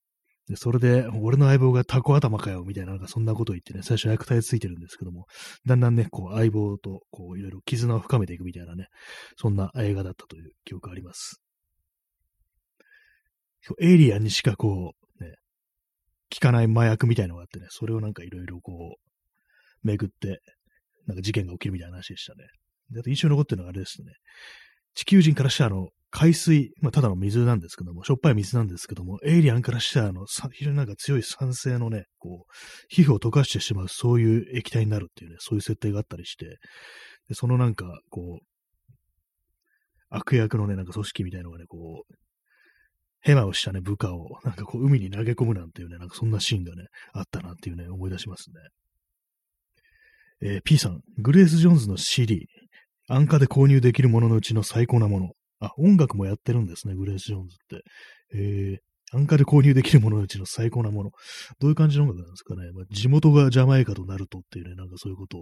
で、それで、俺の相棒がタコ頭かよ、みたいな、なんかそんなことを言ってね、最初は役体ついてるんですけども、だんだんね、こう、相棒と、こう、いろいろ絆を深めていくみたいなね、そんな映画だったという記憶あります。エイリアンにしかこう、ね、効かない麻薬みたいのがあってね、それをなんかいろいろこう、巡って、なんか事件が起きるみたいな話でしたね。で、あと印象に残ってるのがあれですね。地球人からしたらあの、海水、まあ、ただの水なんですけども、しょっぱい水なんですけども、エイリアンからしたら、あの、非常になんか強い酸性のね、こう、皮膚を溶かしてしまう、そういう液体になるっていうね、そういう設定があったりして、でそのなんか、こう、悪役のね、なんか組織みたいのがね、こう、ヘマをしたね、部下を、なんかこう、海に投げ込むなんていうね、なんかそんなシーンがね、あったなっていうね、思い出しますね。えー、P さん、グレース・ジョーンズの CD、安価で購入できるもののうちの最高なもの。あ、音楽もやってるんですね、グレース・ジョーンズって。えー、安価で購入できるもののうちの最高なもの。どういう感じの音楽なんですかね。まあ、地元がジャマイカとなるとっていうね、なんかそういうことを、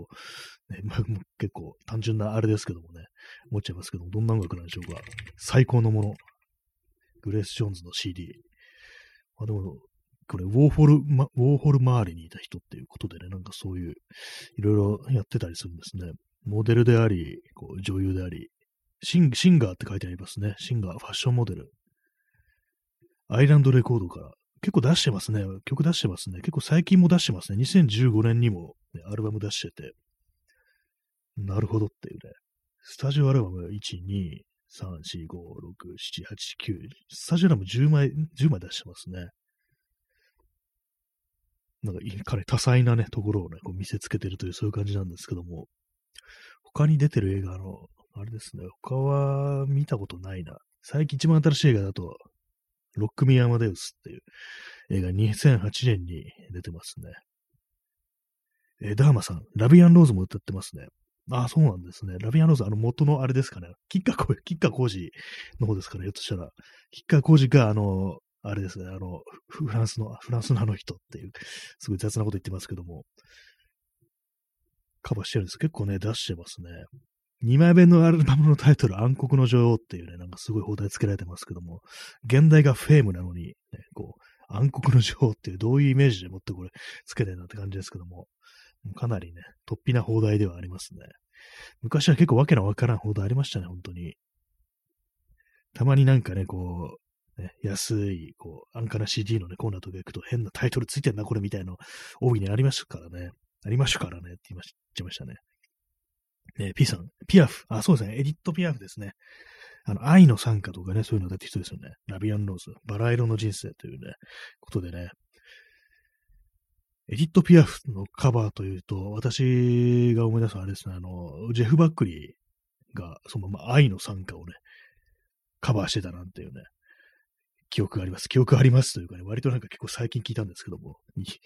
ね、まあ、結構単純なあれですけどもね、思っちゃいますけども、どんな音楽なんでしょうか。最高のもの。グレース・ジョーンズの CD。まあでも、これ、ウォーホル、ま、ウォーホル周りにいた人っていうことでね、なんかそういう、いろいろやってたりするんですね。モデルであり、こう女優であり、シンシンガーって書いてありますね。シンガー、ファッションモデル。アイランドレコードから結構出してますね。曲出してますね。結構最近も出してますね。2015年にも、ね、アルバム出してて。なるほどっていうね。スタジオアルバム1、2、3、4、5、6、7、8、9。スタジオアルバム10枚、10枚出してますね。なんか、彼多彩なね、ところをね、こう見せつけてるという、そういう感じなんですけども、他に出てる映画の、あれですね、他は見たことないな。最近一番新しい映画だと、ロックミアマデウスっていう映画2008年に出てますね。え、ダーマさん、ラビアンローズも歌ってますね。ああ、そうなんですね。ラビアンローズ、あの元のあれですかね。キッカー、キッカー工事の方ですかね、ひょっとしたら。キッカー工事が、あの、あれですね、あの、フランスの、フランスのあの人っていう、すごい雑なこと言ってますけども、カバーしてるんです。結構ね、出してますね。2枚目のアルバムのタイトル、暗黒の女王っていうね、なんかすごい放題付けられてますけども、現代がフェームなのに、ね、こう、暗黒の女王っていうどういうイメージでもってこれ付けてるなって感じですけども、かなりね、突飛な放題ではありますね。昔は結構わけのわからん放題ありましたね、本当に。たまになんかね、こう、ね、安い、こう、安価な CD のね、コーナーとか行くと変なタイトルついてんな、これみたいなの、大いにありましたからね。ありましたからねって言いましちゃいましたね。えー、P さん、ピアフ。あ、そうですね。エディット・ピアフですね。あの、愛の参加とかね、そういうのだって人ですよね。ラビアン・ローズ、バラ色の人生というね、ことでね。エディット・ピアフのカバーというと、私が思い出すのはあれですね、あの、ジェフ・バックリーが、そのまま愛の参加をね、カバーしてたなんていうね、記憶があります。記憶ありますというかね、割となんか結構最近聞いたんですけども、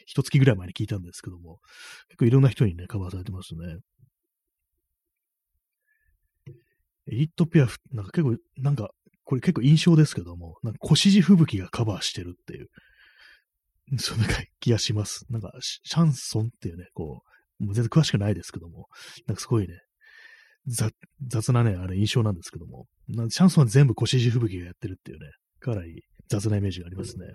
一月ぐらい前に聞いたんですけども、結構いろんな人にね、カバーされてますね。エディット・ピアフ、なんか結構、なんか、これ結構印象ですけども、なんか腰地吹雪がカバーしてるっていう、そんな気がします。なんか、シャンソンっていうね、こう、もう全然詳しくないですけども、なんかすごいね、雑なね、あれ印象なんですけども、シャンソンは全部腰地吹雪がやってるっていうね、かなり雑なイメージがありますね。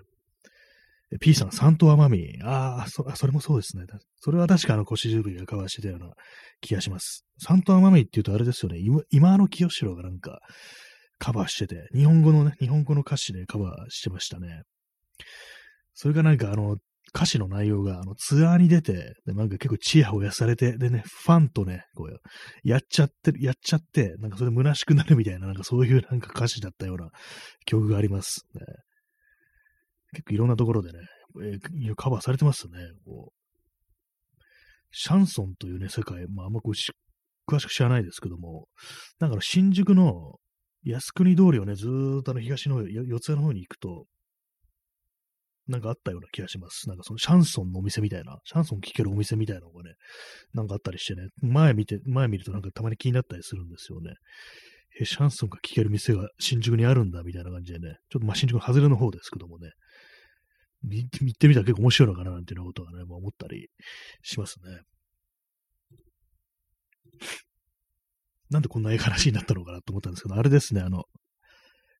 P さん、サントアマミー。ああ、それもそうですね。それは確かあの腰十分が交わしてたような気がします。サントアマミーって言うとあれですよね。今今の清志郎がなんかカバーしてて、日本語のね、日本語の歌詞でカバーしてましたね。それがなんかあの、歌詞の内容が、あの、ツアーに出て、で、なんか結構チヤホヤされて、でね、ファンとね、こう、やっちゃってる、やっちゃって、なんかそれ虚しくなるみたいな、なんかそういうなんか歌詞だったような曲があります、ね。結構いろんなところでね、えー、カバーされてますね。こう。シャンソンというね、世界、まあ、あんまこう詳しく知らないですけども、なんか新宿の靖国通りをね、ずーっとあの東の、四谷の方に行くと、なんかあったような気がします。なんかそのシャンソンのお店みたいな、シャンソン聴けるお店みたいなのがね、なんかあったりしてね、前見て、前見るとなんかたまに気になったりするんですよね。え、シャンソンが聴ける店が新宿にあるんだ、みたいな感じでね、ちょっとまあ新宿の外れの方ですけどもね、行ってみたら結構面白いのかな、なんていうことはね、まあ、思ったりしますね。なんでこんな話になったのかなと思ったんですけど、あれですね、あの、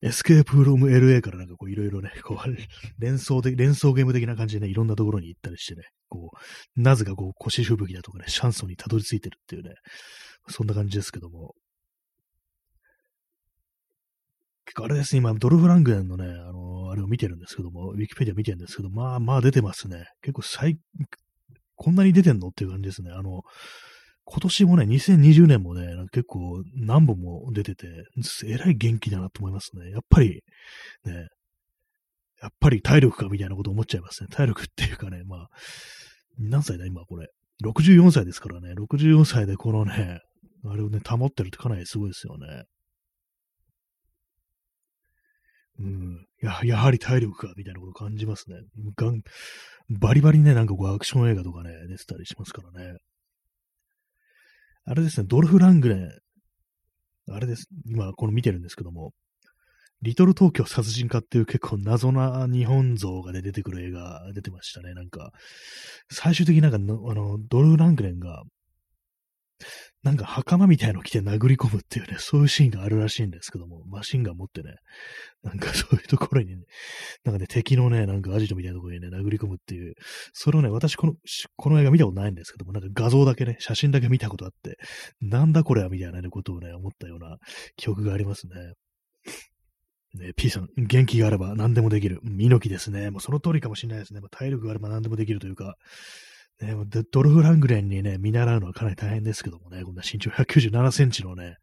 エスケープフロム LA からなんかこういろいろね、こう、連想で、連想ゲーム的な感じでね、いろんなところに行ったりしてね、こう、なぜかこう腰吹雪だとかね、シャンソンにたどり着いてるっていうね、そんな感じですけども。結構あれですね、今、ドルフ・ラングレンのね、あの、あれを見てるんですけども、ウィキペディア見てるんですけど、まあまあ出てますね。結構最、こんなに出てんのっていう感じですね。あの、今年もね、2020年もね、結構何本も出てて、えらい元気だなと思いますね。やっぱり、ね、やっぱり体力かみたいなこと思っちゃいますね。体力っていうかね、まあ、何歳だ今これ。64歳ですからね、64歳でこのね、あれをね、保ってるってかなりすごいですよね。うん。や、やはり体力か、みたいなこと感じますね。がん、バリバリね、なんかこうアクション映画とかね、出てたりしますからね。あれですね、ドルフ・ラングレン。あれです。今、この見てるんですけども、リトル東京殺人家っていう結構謎な日本像が、ね、出てくる映画出てましたね。なんか、最終的になんかあの、ドルフ・ラングレンが、なんか袴みたいの着て殴り込むっていうね、そういうシーンがあるらしいんですけども、マシンガン持ってね、なんかそういうところにね、なんかね、敵のね、なんかアジトみたいなところにね、殴り込むっていう、それをね、私この、この映画見たことないんですけども、なんか画像だけね、写真だけ見たことあって、なんだこれはみたいなね、ことをね、思ったような記憶がありますね。ね、P さん、元気があれば何でもできる。猪木ですね。もうその通りかもしれないですね。まあ、体力があれば何でもできるというか、ね、ドルフ・ラングレンにね、見習うのはかなり大変ですけどもね、こんな身長197センチのね、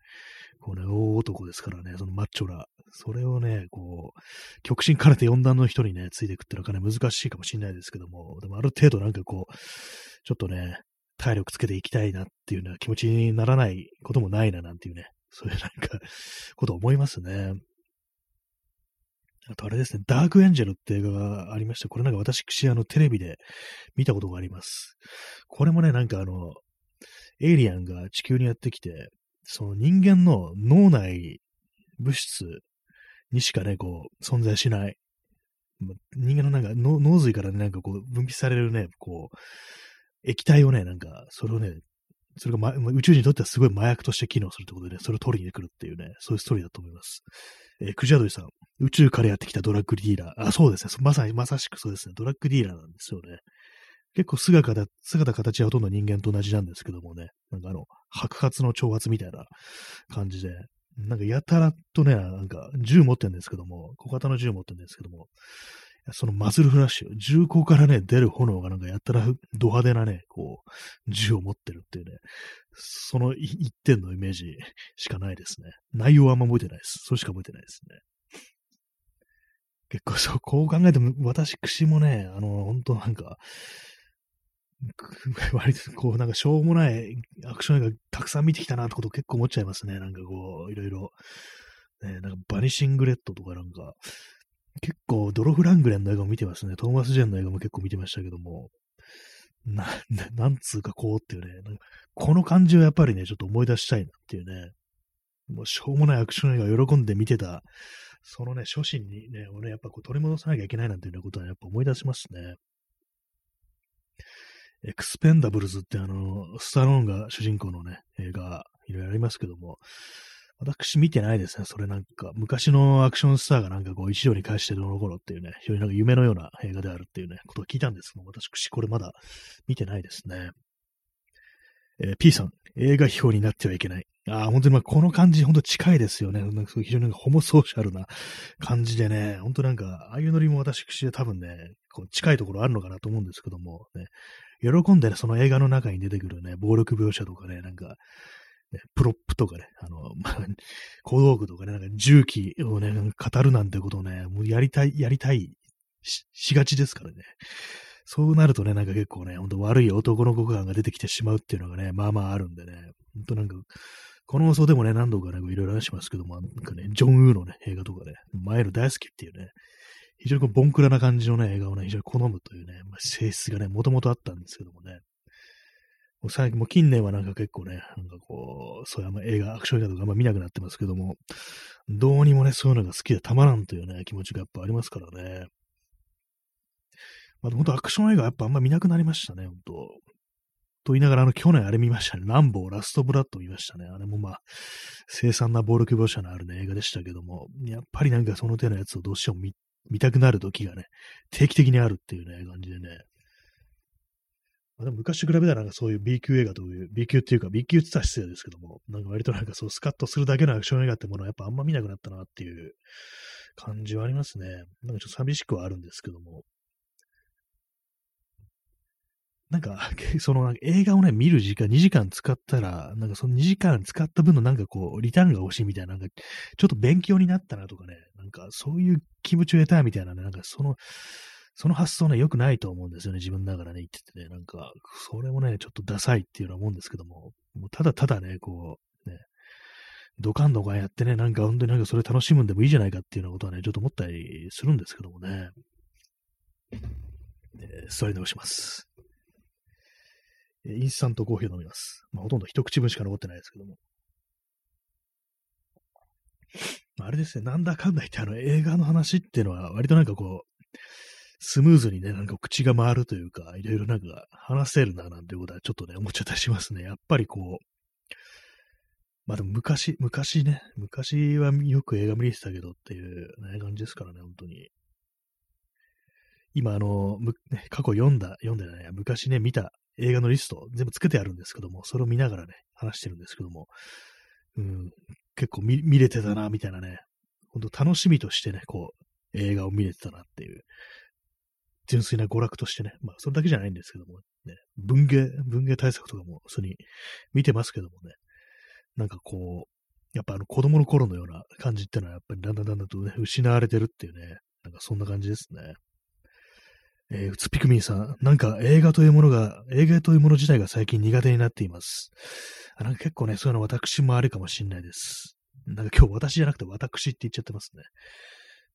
こうね、大男ですからね、そのマッチョラ。それをね、こう、極真かれて4段の人にね、ついていくっていうのはかなり難しいかもしれないですけども、でもある程度なんかこう、ちょっとね、体力つけていきたいなっていうような気持ちにならないこともないななんていうね、そういうなんか、こと思いますね。あとあれですね、ダークエンジェルって映画がありまして、これなんか私、あの、テレビで見たことがあります。これもね、なんかあの、エイリアンが地球にやってきて、その人間の脳内物質にしかね、こう、存在しない。人間のなんか脳髄からね、なんかこう、分泌されるね、こう、液体をね、なんか、それをね、それが、ま、宇宙人にとってはすごい麻薬として機能するってことで、ね、それを取りに来るっていうね、そういうストーリーだと思います。えー、クジャドリさん、宇宙からやってきたドラッグディーラー。あ、そうですね。まさに、まさしくそうですね。ドラッグディーラーなんですよね。結構姿、姿形はほとんど人間と同じなんですけどもね。なんかあの、白髪の挑発みたいな感じで、なんかやたらとね、なんか銃持ってるんですけども、小型の銃持ってるんですけども、そのマズルフラッシュ、銃口からね、出る炎がなんかやったらド派手なね、こう、銃を持ってるっていうね、その一点のイメージしかないですね。内容はあんま覚えてないです。それしか覚えてないですね。結構そう、こう考えても、私、串もね、あの、本当なんか、割とこう、なんかしょうもないアクション映画たくさん見てきたなってこと結構思っちゃいますね。なんかこう、いろいろ。ね、なんかバニシングレッドとかなんか、結構ドロフ・ラングレンの映画も見てますね。トーマス・ジェンの映画も結構見てましたけども、な、な なんつうかこうっていうね、この感じをやっぱりね、ちょっと思い出したいなっていうね、もうしょうもないアクション映画喜んで見てた、そのね、初心にね、俺やっぱこう取り戻さなきゃいけないなんていうようなことはやっぱ思い出しますね。エクスペンダブルズってあの、スタローンが主人公のね、映画、いろいろありますけども、私見てないですね。それなんか、昔のアクションスターがなんかこう、一度に返してどの頃っていうね、非常になんか夢のような映画であるっていうね、ことを聞いたんですけども、私これまだ見てないですね。えー、P さん、映画批評になってはいけない。ああ、本当にまあこの感じ、本当近いですよね。なんか非常になんかホモソーシャルな感じでね、本当なんか、ああいうノリも私口で多分ね、こう近いところあるのかなと思うんですけども、ね、喜んでね、その映画の中に出てくるね、暴力描写とかね、なんか、ね、プロップとかね、あの、まあ、小道具とかね、なんか重機をね、語るなんてことをね、もうやりたい、やりたいししがちですからね。そうなるとね、なんか結構ね、ほんと悪い男の子感が出てきてしまうっていうのがね、まあまああるんでね、ほんとなんか、この放送でもね、何度かね、いろいろ話しますけども、なんかね、ジョン・ウーのね、映画とかね、前の大好きっていうね、非常にこうボンクラな感じのね、映画をね、非常に好むというね、まあ、性質がね、もともとあったんですけどもね、もう最近、もう近年はなんか結構ね、なんかこう、そういうあんま映画、アクション映画とかあんま見なくなってますけども、どうにもね、そういうのが好きでたまらんというね、気持ちがやっぱありますからね。まあ、本当アクション映画やっぱあんま見なくなりましたね、本当と言いながら、あの、去年あれ見ましたね。ランボー、ラストブラッド見ましたね。あれもまあ、凄惨な暴力描写のあるね、映画でしたけども、やっぱりなんかその手のやつをどうしても見見たくなる時がね、定期的にあるっていうね、感じでね。まあ、でも昔比べたらなんかそういう B 級映画という、B 級っていうか B 級って言ったら失礼ですけども、なんか割となんかそうスカッとするだけのアクション映画ってものはやっぱあんま見なくなったなっていう感じはありますね。なんかちょっと寂しくはあるんですけども。なんか、そのなんか映画をね、見る時間、2時間使ったら、なんかその2時間使った分のなんかこう、リターンが欲しいみたいな、なんか、ちょっと勉強になったなとかね、なんかそういう気持ちを得たいみたいなね、なんかその、その発想ね、良くないと思うんですよね、自分ながらね、言っててね、なんか、それもね、ちょっとダサいっていうのは思うんですけども、もうただただね、こう、ね、ドカンドカンやってね、なんか本当になんかそれ楽しむんでもいいじゃないかっていうようなことはね、ちょっと思ったりするんですけどもね。えー、それで押します。インスタントコーヒーを飲みます。まあ、ほとんど一口分しか残ってないですけども。あれですね、なんだかんだ言ってあの映画の話っていうのは割となんかこう、スムーズにね、なんか口が回るというか、いろいろなんか話せるななんてことはちょっとね、思っちゃったりしますね。やっぱりこう、まあでも昔、昔ね、昔はよく映画見れてたけどっていうね、感じですからね、本当に。今あの、過去読んだ、読んでない、昔ね、見た映画のリスト全部つけてあるんですけども、それを見ながらね、話してるんですけども、うん、結構見見れてたな、みたいなね、本当楽しみとしてね、こう、映画を見れてたなっていう、純粋な娯楽としてね、まあ、それだけじゃないんですけども、ね、文芸、文芸対策とかも、普通に見てますけどもね、なんかこう、やっぱあの子供の頃のような感じってのは、やっぱりだんだんだんだんとね、失われてるっていうね、なんかそんな感じですね。えー、うつピクミンさん、なんか映画というものが、映画というもの自体が最近苦手になっています。あなんか結構ね、そういうの私もあるかもしれないです。なんか今日私じゃなくて私って言っちゃってますね。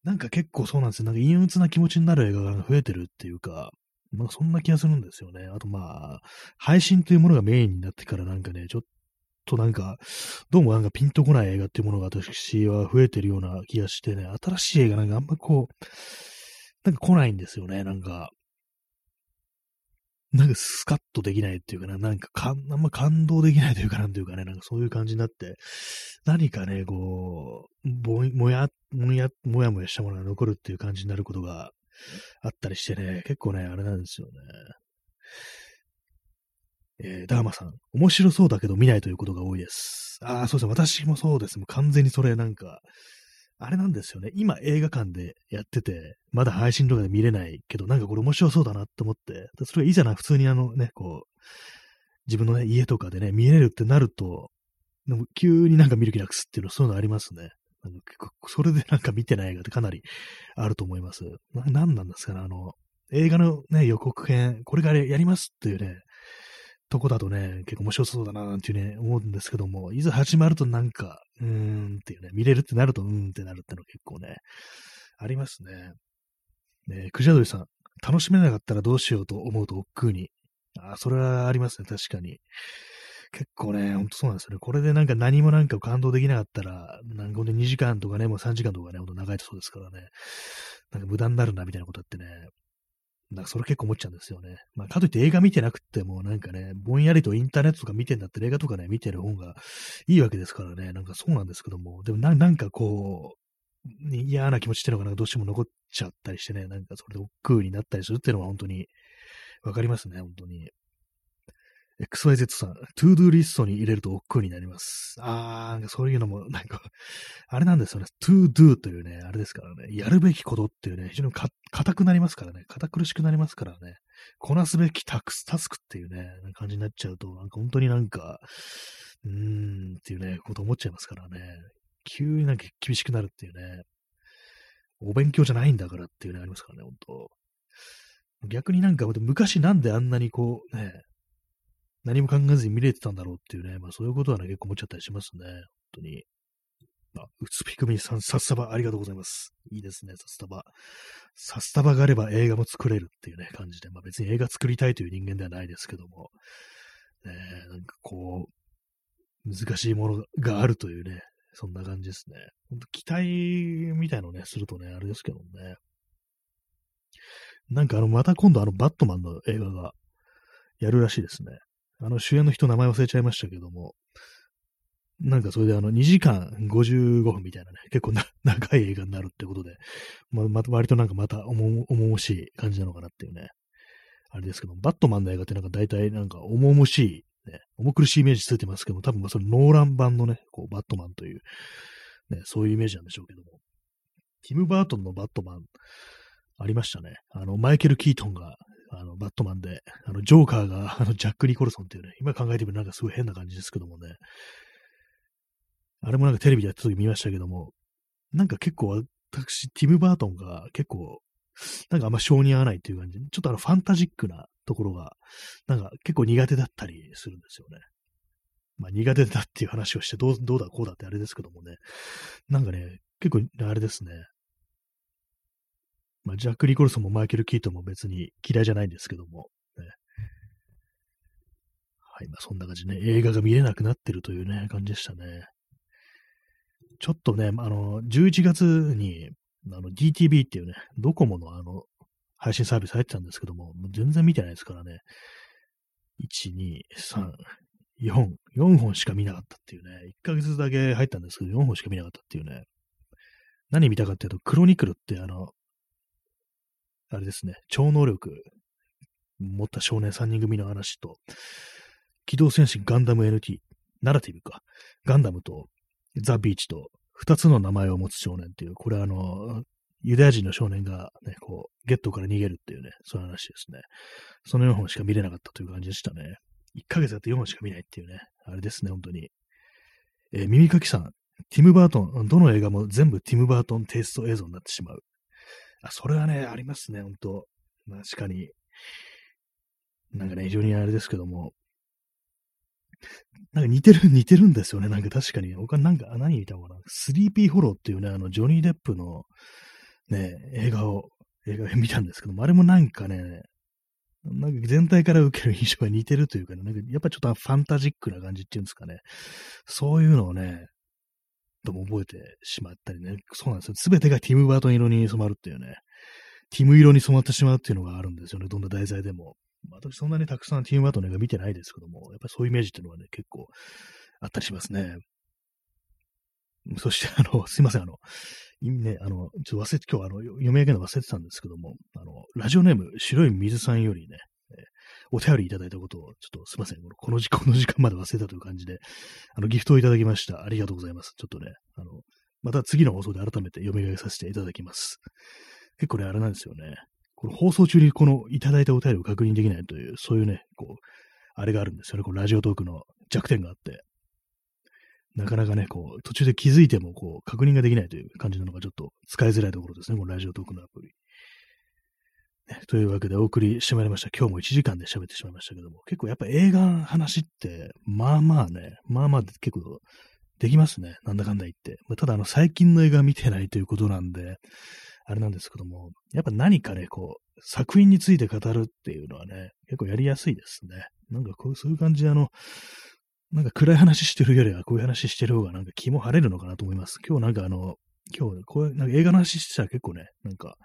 なんか結構そうなんですよ。なんか陰鬱な気持ちになる映画が増えてるっていうか、まあそんな気がするんですよね。あとまあ、配信というものがメインになってからなんかね、ちょっとなんか、どうもなんかピンとこない映画っていうものが私は増えてるような気がしてね、新しい映画なんかあんまこう、なんか来ないんですよね、なんか。なんかスカッとできないっていうかな、なんかかんあんま感動できないというかなんていうかね、なんかそういう感じになって、何かね、こう、ぼもや、もや、もやもやしたものが残るっていう感じになることがあったりしてね、結構ね、あれなんですよね。えー、ダーマさん、面白そうだけど見ないということが多いです。ああ、そうですね、私もそうです。もう完全にそれなんか、あれなんですよね。今映画館でやってて、まだ配信とかで見れないけど、なんかこれ面白そうだなって思って、それがいいじゃない、普通にあのね、こう、自分のね、家とかでね、見れるってなると、でも急になんか見る気なくすっていうの、そういうのありますね。なんかそれで なんか見てない映画ってかなりあると思います。な、なんなんですかね、あの、映画のね、予告編、これからやりますっていうね、とこだとね、結構面白そうだななんていうね、思うんですけども、いざ始まるとなんか、うーんっていうね、見れるってなると、うーんってなるっての結構ね、ありますね。ねクジャドリさん、楽しめなかったらどうしようと思うと億劫に。あ、それはありますね、確かに。結構ね、ほんとそうなんですよね。これでなんか何もなんか感動できなかったら、なんかほんと2時間とかね、もう3時間とかね、ほんと長いとそうですからね。なんか無駄になるなみたいなことってね、なんかそれ結構思っちゃうんですよね。まあ、かといって映画見てなくても、なんかね、ぼんやりとインターネットとか見てんだって映画とかね、見てる方がいいわけですからね、なんかそうなんですけども、でもななんかこう、嫌な気持ちっていうのがどうしても残っちゃったりしてね、なんかそれで億劫になったりするっていうのは本当にわかりますね、本当に。XYZ さん、 to do リストに入れると億劫になります。あー、そういうのも、なんか、あれなんですよね。 to do というね、あれですからね、やるべきことっていうね、非常に硬くなりますからね、堅苦しくなりますからね、こなすべきタクス、タスクっていうね、感じになっちゃうと、なんか本当になんか、うーんっていうね、こと思っちゃいますからね、急になんか厳しくなるっていうね、お勉強じゃないんだからっていうね、ありますからね、本当。逆になんか、昔なんであんなにこう、ね、何も考えずに見れてたんだろうっていうね、まあそういうことはね、結構思っちゃったりしますね。本当に。あ、うつぴくみさん、さっさばありがとうございます。いいですね、さっさば。さっさばがあれば映画も作れるっていうね、感じで、まあ別に映画作りたいという人間ではないですけども、ね、なんかこう、難しいものがあるというね、そんな感じですね。本当期待みたいのね、するとね、あれですけどね。なんかあの、また今度あの、バットマンの映画がやるらしいですね。あの、主演の人名前忘れちゃいましたけども、なんかそれであの、2時間55分みたいなね、結構な 長い映画になるってことで、ま、ま割となんかまた重々しい感じなのかなっていうね、あれですけど、バットマンの映画ってなんか大体なんか重々しい、ね、重苦しいイメージついてますけど、多分それノーラン版のね、こう、バットマンという、ね、そういうイメージなんでしょうけども、ティム・バートンのバットマン、ありましたね。あの、マイケル・キートンが、あの、バットマンで、あの、ジョーカーが、あの、ジャック・ニコルソンっていうね、今考えてみるなんかすごい変な感じですけどもね、あれもなんかテレビでやった時見ましたけども、なんか結構私、ティム・バートンが結構、なんかあんま性に合わないっていう感じ。ちょっとあのファンタジックなところが、なんか結構苦手だったりするんですよね。まあ苦手だっていう話をしてどう、どうだこうだってあれですけどもね。なんかね、結構あれですね。まあジャック・リコルソンもマイケル・キートンも別に嫌いじゃないんですけども。ね、はい、まあそんな感じね。映画が見れなくなってるというね、感じでしたね。ちょっとね、あの、11月に、あの、DTV っていうね、ドコモのあの、配信サービス入ってたんですけども、も全然見てないですからね。1、2、3、4、4本しか見なかったっていうね。1ヶ月だけ入ったんですけど、4本しか見なかったっていうね。何見たかっていうと、クロニクルってあの、あれですね、超能力。持った少年3人組の話と、機動戦士ガンダム NT、ナラティブか、ガンダムとザ・ビーチと二つの名前を持つ少年っていう、これはあの、ユダヤ人の少年がね、こう、ゲットから逃げるっていうね、そういう話ですね。その4本しか見れなかったという感じでしたね。1ヶ月やって4本しか見ないっていうね、あれですね、本当に。えー、耳かきさん、ティム・バートン、どの映画も全部ティム・バートンテイスト映像になってしまう。あ、それはね、ありますね、本当確かに。なんかね、非常にあれですけども、なんか似てる、似てるんですよね。なんか確かに。他なんか、何見たのかな。スリーピーホローっていうね、あの、ジョニー・デップのね、映画を、映画を 見たんですけども、あれもなんかね、なんか全体から受ける印象が似てるというかね、なんかやっぱちょっとファンタジックな感じっていうんですかね。そういうのをね、とも覚えてしまったりね。そうなんですよ。すべてがティム・バートン色に染まるっていうね。ティム色に染まってしまうっていうのがあるんですよね。どんな題材でも。私そんなにたくさんティムバートの映画見てないですけども、やっぱりそういうイメージっていうのはね、結構あったりしますね。そして、あの、すいません、あの、ね、あの、ちょっと忘れて、今日あの、読み上げるの忘れてたんですけども、あの、ラジオネーム、白い水さんよりね、お便りいただいたことを、ちょっとすいません、この時間、この時間まで忘れたという感じで、あの、ギフトをいただきました。ありがとうございます。ちょっとね、あの、また次の放送で改めて読み上げさせていただきます。結構ね、あれなんですよね。この放送中にこのいただいたお便りを確認できないという、そういうね、こう、あれがあるんですよね。このラジオトークの弱点があって。なかなかね、こう、途中で気づいても、こう、確認ができないという感じなのがちょっと使いづらいところですね。このラジオトークのアプリ。というわけでお送りしてまいりました。今日も1時間で喋ってしまいましたけども、結構やっぱ映画の話って、まあまあね、まあまあ結構できますね。なんだかんだ言って。まただあの、最近の映画見てないということなんで、あれなんですけども、やっぱ何かね、こう、作品について語るっていうのはね、結構やりやすいですね。なんかこう、そういう感じであの、なんか暗い話してるよりはこういう話してる方がなんか気も晴れるのかなと思います。今日なんかあの、今日こういう、なんか映画の話してたら結構ね、なんか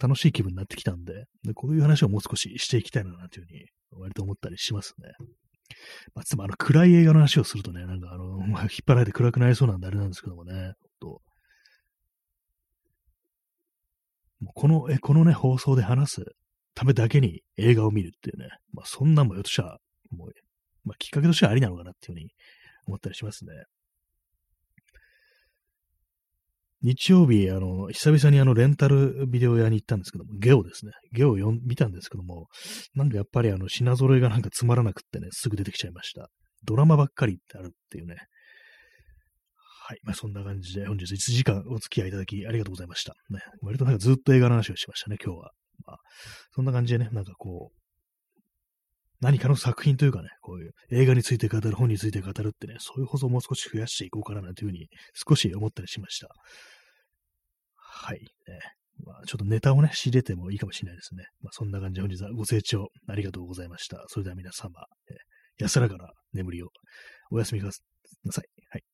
楽しい気分になってきたんで、でこういう話をもう少ししていきたいなというふうに割と思ったりしますね。まあ、つまりあの暗い映画の話をするとね、なんかあの、まあ、引っ張られて暗くなりそうなんであれなんですけどもね、ともうこの、え、このね、放送で話すためだけに映画を見るっていうね、まあそんなもよとしたら、もう、まあきっかけとしてはありなのかなっていうふうに思ったりしますね。日曜日、あの、久々にあの、レンタルビデオ屋に行ったんですけども、ゲオですね。ゲオを見たんですけども、なんかやっぱりあの、品揃えがなんかつまらなくってね、すぐ出てきちゃいました。ドラマばっかりってあるっていうね、はい。まあ、そんな感じで、本日1時間お付き合いいただきありがとうございました。ね、割となんかずっと映画の話をしましたね、今日は。まあ、そんな感じでね、なんかこう、何かの作品というかね、こういう映画について語る、本について語るってね、そういう放送をもう少し増やしていこうかななんていうふうに少し思ったりしました。はい。ね、まあ、ちょっとネタをね、仕入れてもいいかもしれないですね。まあ、そんな感じで本日はご清聴ありがとうございました。それでは皆様、え安らかな眠りをお休みください。はい。